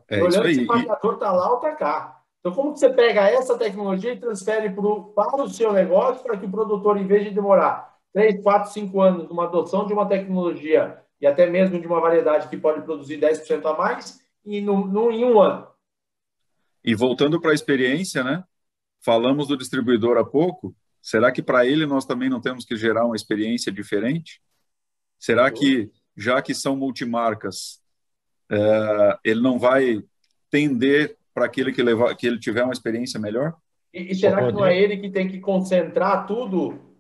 S4: É, olhando se o marcador está lá ou está cá. Então, como que você pega essa tecnologia e transfere pro, para o seu negócio para que o produtor, em vez de demorar três, quatro, cinco anos uma adoção de uma tecnologia e até mesmo de uma variedade que pode produzir 10% a mais e no, no, em um ano.
S3: E voltando para a experiência, né? Falamos do distribuidor há pouco. Será que para ele nós também não temos que gerar uma experiência diferente? Será que, já que são multimarcas, é, ele não vai tender para aquele que, levar, que ele tiver uma experiência melhor?
S4: E, e será que não é ele que tem que concentrar tudo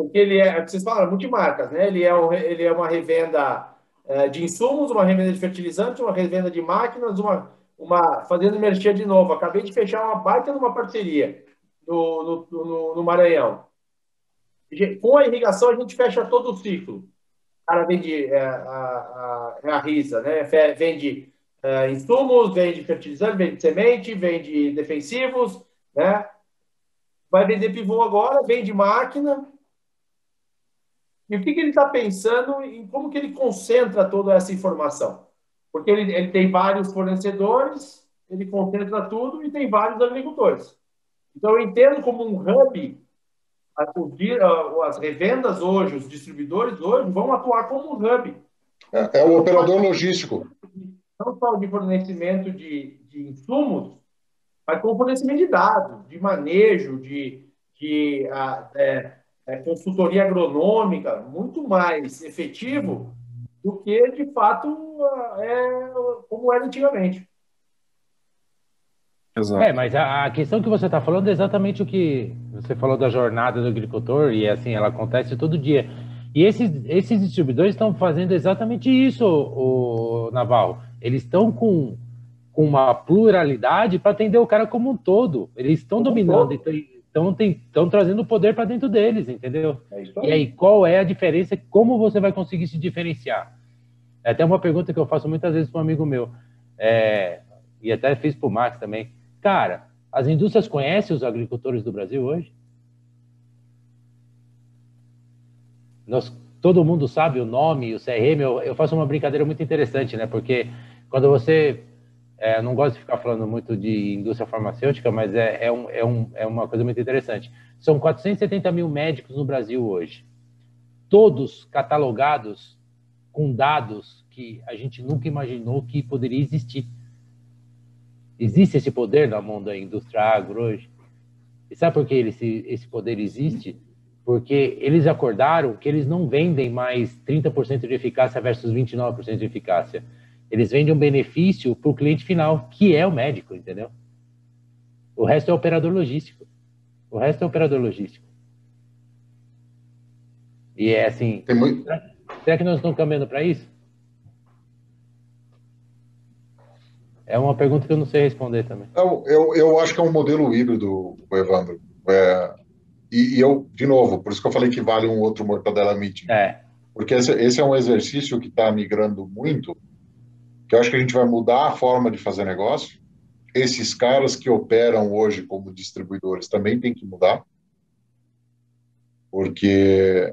S4: porque ele é, é vocês falaram, multimarcas, né? Ele é, um, ele é uma revenda é, de insumos, uma revenda de fertilizantes, uma revenda de máquinas, uma, uma fazendo merchan de novo. Acabei de fechar uma baita numa parceria no, no, no, no Maranhão. Com a irrigação, a gente fecha todo o ciclo. O cara vende é, a, a, a risa, né? Vende é, insumos, vende fertilizante, vende semente, vende defensivos, né? Vai vender pivô agora, vende máquina, E o que, que ele está pensando em como que ele concentra toda essa informação? Porque ele, ele tem vários fornecedores, ele concentra tudo e tem vários agricultores. Então, eu entendo como um hub, as revendas hoje, os distribuidores hoje vão atuar como um hub.
S2: É, é o operador logístico.
S4: Não só de fornecimento de, de insumos, mas com fornecimento de dados, de manejo, de, de é, é, consultoria agronômica, muito mais efetivo do que, de fato, é como era antigamente.
S1: Exato. É, mas a, a questão que você está falando é exatamente o que você falou da jornada do agricultor, e assim, ela acontece todo dia. E esses, esses distribuidores estão fazendo exatamente isso, o, o Naval. Eles estão com, com uma pluralidade para atender o cara como um todo. Eles estão dominando, estão trazendo o poder para dentro deles, entendeu? É aí. E aí, qual é a diferença? Como você vai conseguir se diferenciar? É até uma pergunta que eu faço muitas vezes para um amigo meu, é, e até fiz para o Max também. Cara, as indústrias conhecem os agricultores do Brasil hoje? Nós, todo mundo sabe o nome, o CRM. Eu, eu, faço uma brincadeira muito interessante, né? Porque quando você. É, não gosto de ficar falando muito de indústria farmacêutica, mas é, é, um, é, um, é uma coisa muito interessante. São 470 mil médicos no Brasil hoje. Todos catalogados com dados que a gente nunca imaginou que poderia existir. Existe esse poder na mão da indústria agro hoje? E sabe por que esse, esse poder existe? Porque eles acordaram que eles não vendem mais 30% de eficácia versus 29% de eficácia. Eles vendem um benefício para o cliente final, que é o médico, entendeu? O resto é operador logístico. O resto é operador logístico. E é assim. Muito... Será que nós estamos caminhando para isso? É uma pergunta que eu não sei responder também.
S2: Eu, eu, eu acho que é um modelo híbrido, Evandro. É, e, e, eu, de novo, por isso que eu falei que vale um outro Mortadela Meeting.
S1: É.
S2: Porque esse, esse é um exercício que está migrando muito, que eu acho que a gente vai mudar a forma de fazer negócio. Esses caras que operam hoje como distribuidores também têm que mudar, porque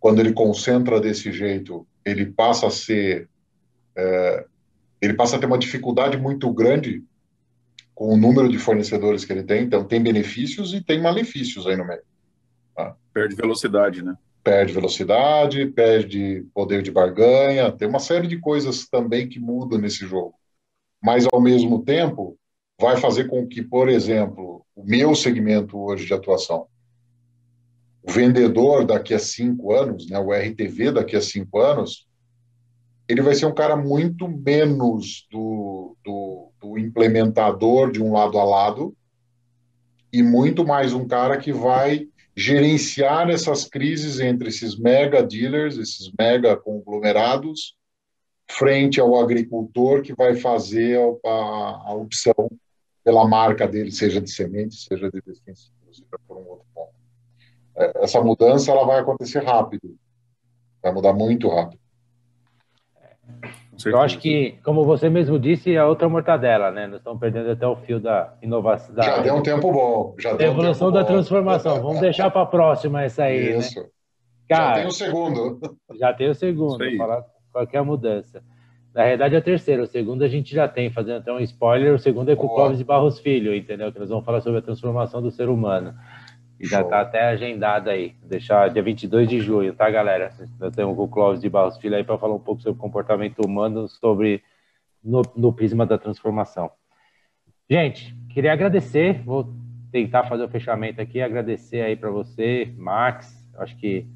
S2: quando ele concentra desse jeito, ele passa a ser é, ele passa a ter uma dificuldade muito grande com o número de fornecedores que ele tem. Então, tem benefícios e tem malefícios aí no meio.
S3: Tá? Perde velocidade, né?
S2: Perde velocidade, perde poder de barganha, tem uma série de coisas também que mudam nesse jogo. Mas, ao mesmo tempo, vai fazer com que, por exemplo, o meu segmento hoje de atuação, o vendedor daqui a cinco anos, né, o RTV daqui a cinco anos, ele vai ser um cara muito menos do, do, do, implementador de um lado a lado e muito mais um cara que vai gerenciar essas crises entre esses mega dealers, esses mega conglomerados, frente ao agricultor que vai fazer a, a, opção pela marca dele, seja de semente, seja de defensivo, seja por um outro ponto. É, essa mudança ela vai acontecer rápido, vai mudar muito rápido.
S1: Eu acho que, como você mesmo disse, é outra mortadela, né? Nós estamos perdendo até o fio da inovação. Da...
S2: Já deu um tempo bom. Já
S1: deu evolução um da bom. transformação. Vamos deixar para a próxima essa aí, né? Isso.
S2: Né? Cara, já tem o segundo.
S1: Já tem o segundo, falar qualquer mudança. Na realidade é o terceiro. O segundo a gente já tem, fazendo até um spoiler. O segundo é com o Clóvis de Barros Filho, entendeu? Que nós vamos falar sobre a transformação do ser humano. E já está até agendado aí. Deixar dia 22 de junho, tá, galera? Nós temos o Clóvis de Barros Filho aí para falar um pouco sobre comportamento humano, sobre no, no prisma da transformação. Gente, queria agradecer, vou tentar fazer o fechamento aqui, agradecer aí para você, Max. Acho que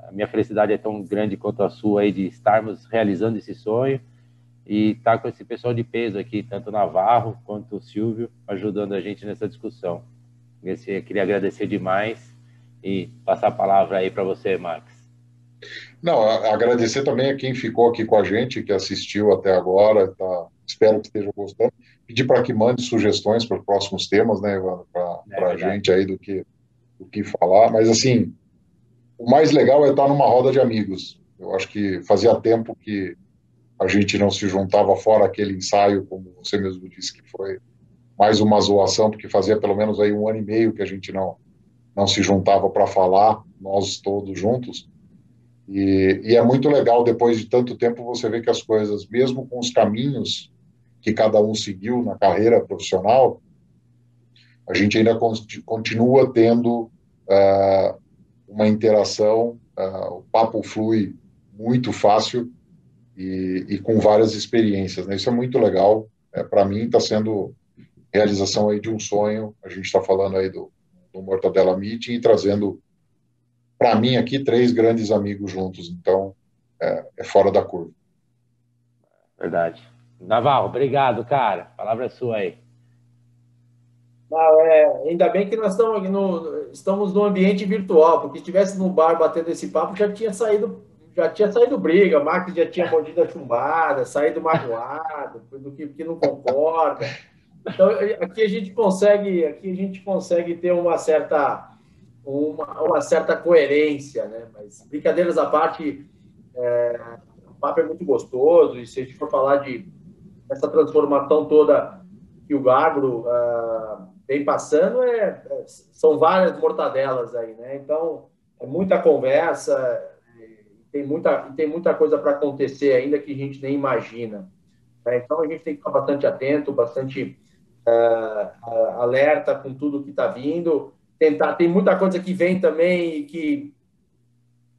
S1: a minha felicidade é tão grande quanto a sua aí de estarmos realizando esse sonho e estar tá com esse pessoal de peso aqui, tanto Navarro quanto o Silvio, ajudando a gente nessa discussão. Eu queria agradecer demais e passar a palavra aí para você, Max.
S2: Não, agradecer também a quem ficou aqui com a gente, que assistiu até agora, tá, espero que esteja gostando. Pedir para que mande sugestões para os próximos temas, né, para é, a gente aí do que, do que falar. Mas, assim, o mais legal é estar numa roda de amigos. Eu acho que fazia tempo que a gente não se juntava fora aquele ensaio, como você mesmo disse, que foi mais uma zoação, porque fazia pelo menos aí um ano e meio que a gente não, não se juntava para falar, nós todos juntos. E, e, é muito legal, depois de tanto tempo, você ver que as coisas, mesmo com os caminhos que cada um seguiu na carreira profissional, a gente ainda continua tendo uh, uma interação, uh, o papo flui muito fácil e, e com várias experiências. Né? Isso é muito legal. É, Para mim, está sendo realização aí de um sonho. A gente está falando aí do, do Mortadela Meeting e trazendo para mim aqui três grandes amigos juntos. Então, é, é fora da curva.
S1: Verdade. Naval, obrigado, cara. A palavra é sua aí.
S4: Não, é, ainda bem que nós estamos no, estamos no ambiente virtual, porque se estivesse no bar batendo esse papo, já tinha saído, já tinha saído briga, Marcos já tinha mordido a chumbada, saído magoado, do que, que não concorda. Então, aqui a gente consegue, aqui a gente consegue ter uma certa, uma, uma certa coerência, né? Mas brincadeiras à parte, é, o papo é muito gostoso e se a gente for falar de essa transformação toda que o agro uh, vem passando é, é, são várias mortadelas aí, né? Então, é muita conversa, tem muita, tem muita coisa para acontecer ainda que a gente nem imagina. Né? Então, a gente tem que ficar bastante atento, bastante uh, uh, alerta com tudo que está vindo. Tentar, tem muita coisa que vem também que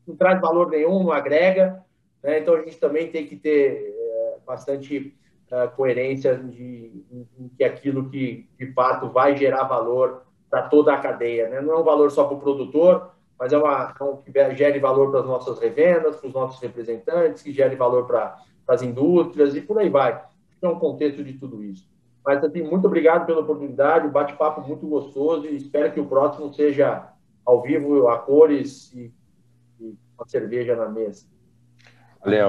S4: não traz valor nenhum, não agrega. Né? Então, a gente também tem que ter uh, bastante coerência de, em, que aquilo que de fato vai gerar valor para toda a cadeia. Né? Não é um valor só para o produtor, mas é uma é um, que gere valor para as nossas revendas, para os nossos representantes, que gere valor para as indústrias e por aí vai. É um contexto de tudo isso. Mas, assim, muito obrigado pela oportunidade, bate-papo muito gostoso e espero que o próximo seja ao vivo, a cores e, e uma cerveja na mesa.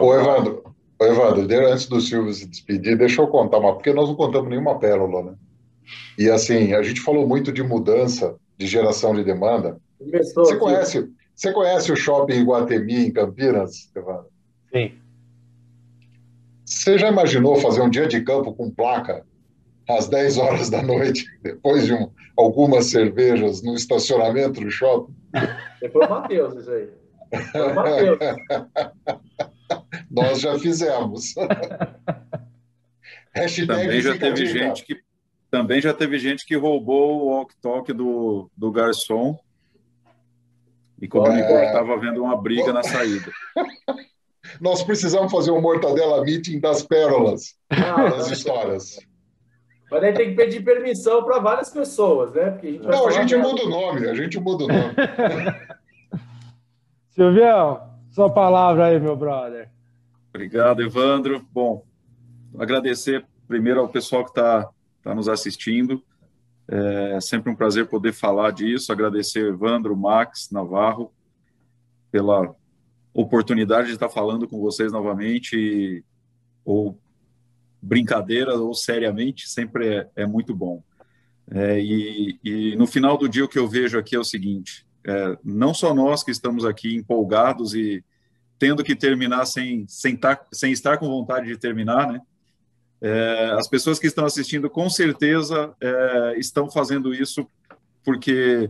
S2: Ô, Evandro, Ô, Evandro, antes do Silvio se despedir, deixa eu contar uma, porque nós não contamos nenhuma pérola, né? E assim, a gente falou muito de mudança de geração de demanda. Começou, você conhece, você conhece o shopping Iguatemi em Campinas, Evandro?
S1: Sim.
S2: Você já imaginou fazer um dia de campo com placa às 10 horas da noite, depois de um, algumas cervejas no estacionamento do shopping?
S4: Foi o Matheus isso aí. Foi o Matheus.
S2: Nós já fizemos.
S3: também já teve gente que também já teve gente que roubou o walk-talk do, do garçom e comunicou é... que estava havendo uma briga na saída.
S2: Nós precisamos fazer um mortadela meeting das pérolas, das histórias.
S4: Mas aí tem que pedir permissão para várias pessoas, né? Porque
S2: a gente Não, a gente muda o nome, a gente muda o nome.
S1: Silvião, sua palavra aí, meu brother.
S3: Obrigado, Evandro. Bom, agradecer primeiro ao pessoal que está tá nos assistindo. É sempre um prazer poder falar disso. Agradecer Evandro, Max, Navarro, pela oportunidade de estar falando com vocês novamente, ou brincadeira ou seriamente, sempre é, é muito bom. É, e, e, no final do dia o que eu vejo aqui é o seguinte: é, não só nós que estamos aqui empolgados e tendo que terminar sem, sem, tar, sem estar com vontade de terminar, né? É, as pessoas que estão assistindo, com certeza, é, estão fazendo isso porque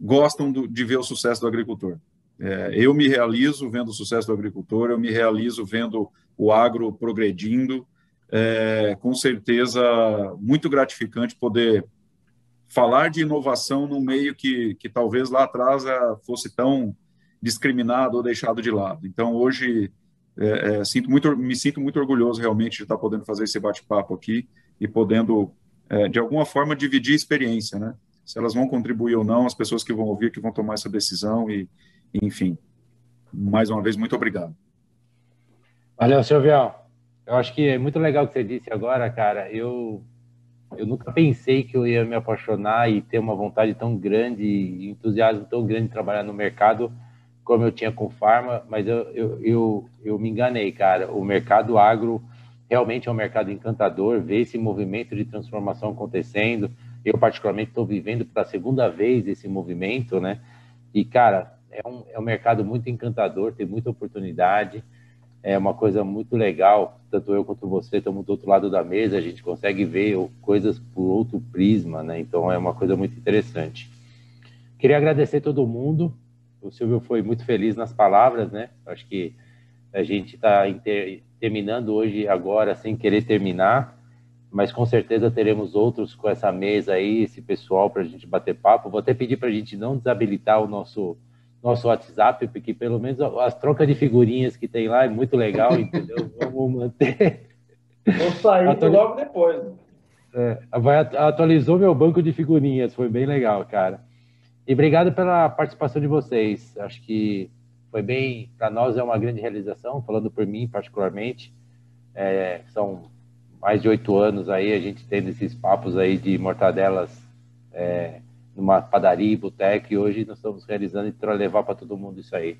S3: gostam do, de ver o sucesso do agricultor. É, eu me realizo vendo o sucesso do agricultor, eu me realizo vendo o agro progredindo. É, com certeza, muito gratificante poder falar de inovação no meio que, que talvez lá atrás é, fosse tão discriminado ou deixado de lado. Então, hoje, é, é, sinto muito, me sinto muito orgulhoso realmente de estar podendo fazer esse bate-papo aqui e podendo, é, de alguma forma, dividir experiência, né? Se elas vão contribuir ou não, as pessoas que vão ouvir, que vão tomar essa decisão e, enfim. Mais uma vez, muito obrigado.
S1: Valeu, Silvio. Eu acho que é muito legal o que você disse agora, cara. Eu eu nunca pensei que eu ia me apaixonar e ter uma vontade tão grande entusiasmo tão grande de trabalhar no mercado como eu tinha com farma, mas eu, eu, eu, eu me enganei, cara. O mercado agro realmente é um mercado encantador, ver esse movimento de transformação acontecendo. Eu, particularmente, estou vivendo pela segunda vez esse movimento, né? E, cara, é um, é um mercado muito encantador, tem muita oportunidade é uma coisa muito legal. Tanto eu quanto você estamos do outro lado da mesa, a gente consegue ver coisas por outro prisma, né? Então é uma coisa muito interessante. Queria agradecer todo mundo. o Silvio foi muito feliz nas palavras, né? Acho que a gente está terminando hoje, agora, sem querer terminar, mas com certeza teremos outros com essa mesa aí, esse pessoal, para a gente bater papo. Vou até pedir para a gente não desabilitar o nosso, nosso WhatsApp, porque pelo menos as trocas de figurinhas que tem lá é muito legal, entendeu? Vamos manter.
S4: Vou sair Atual... logo depois.
S1: É, vai, atualizou meu banco de figurinhas, foi bem legal, cara. E obrigado pela participação de vocês. Acho que foi bem, para nós é uma grande realização, falando por mim particularmente. É, são mais de oito anos aí a gente tendo esses papos aí de mortadelas é, numa padaria, boteco, e hoje nós estamos realizando e levar para todo mundo isso aí.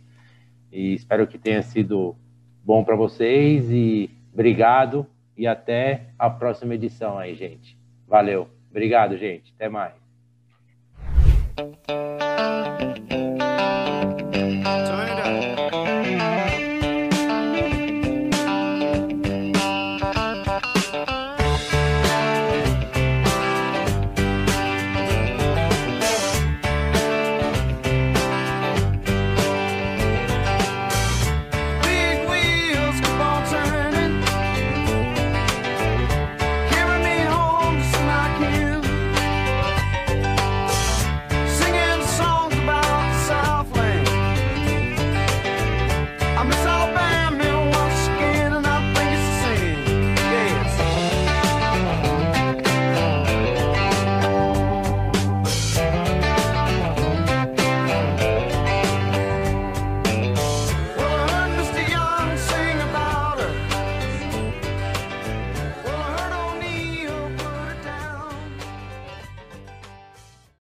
S1: E espero que tenha sido bom para vocês e obrigado e até a próxima edição aí, gente. Valeu. Obrigado, gente. Até mais.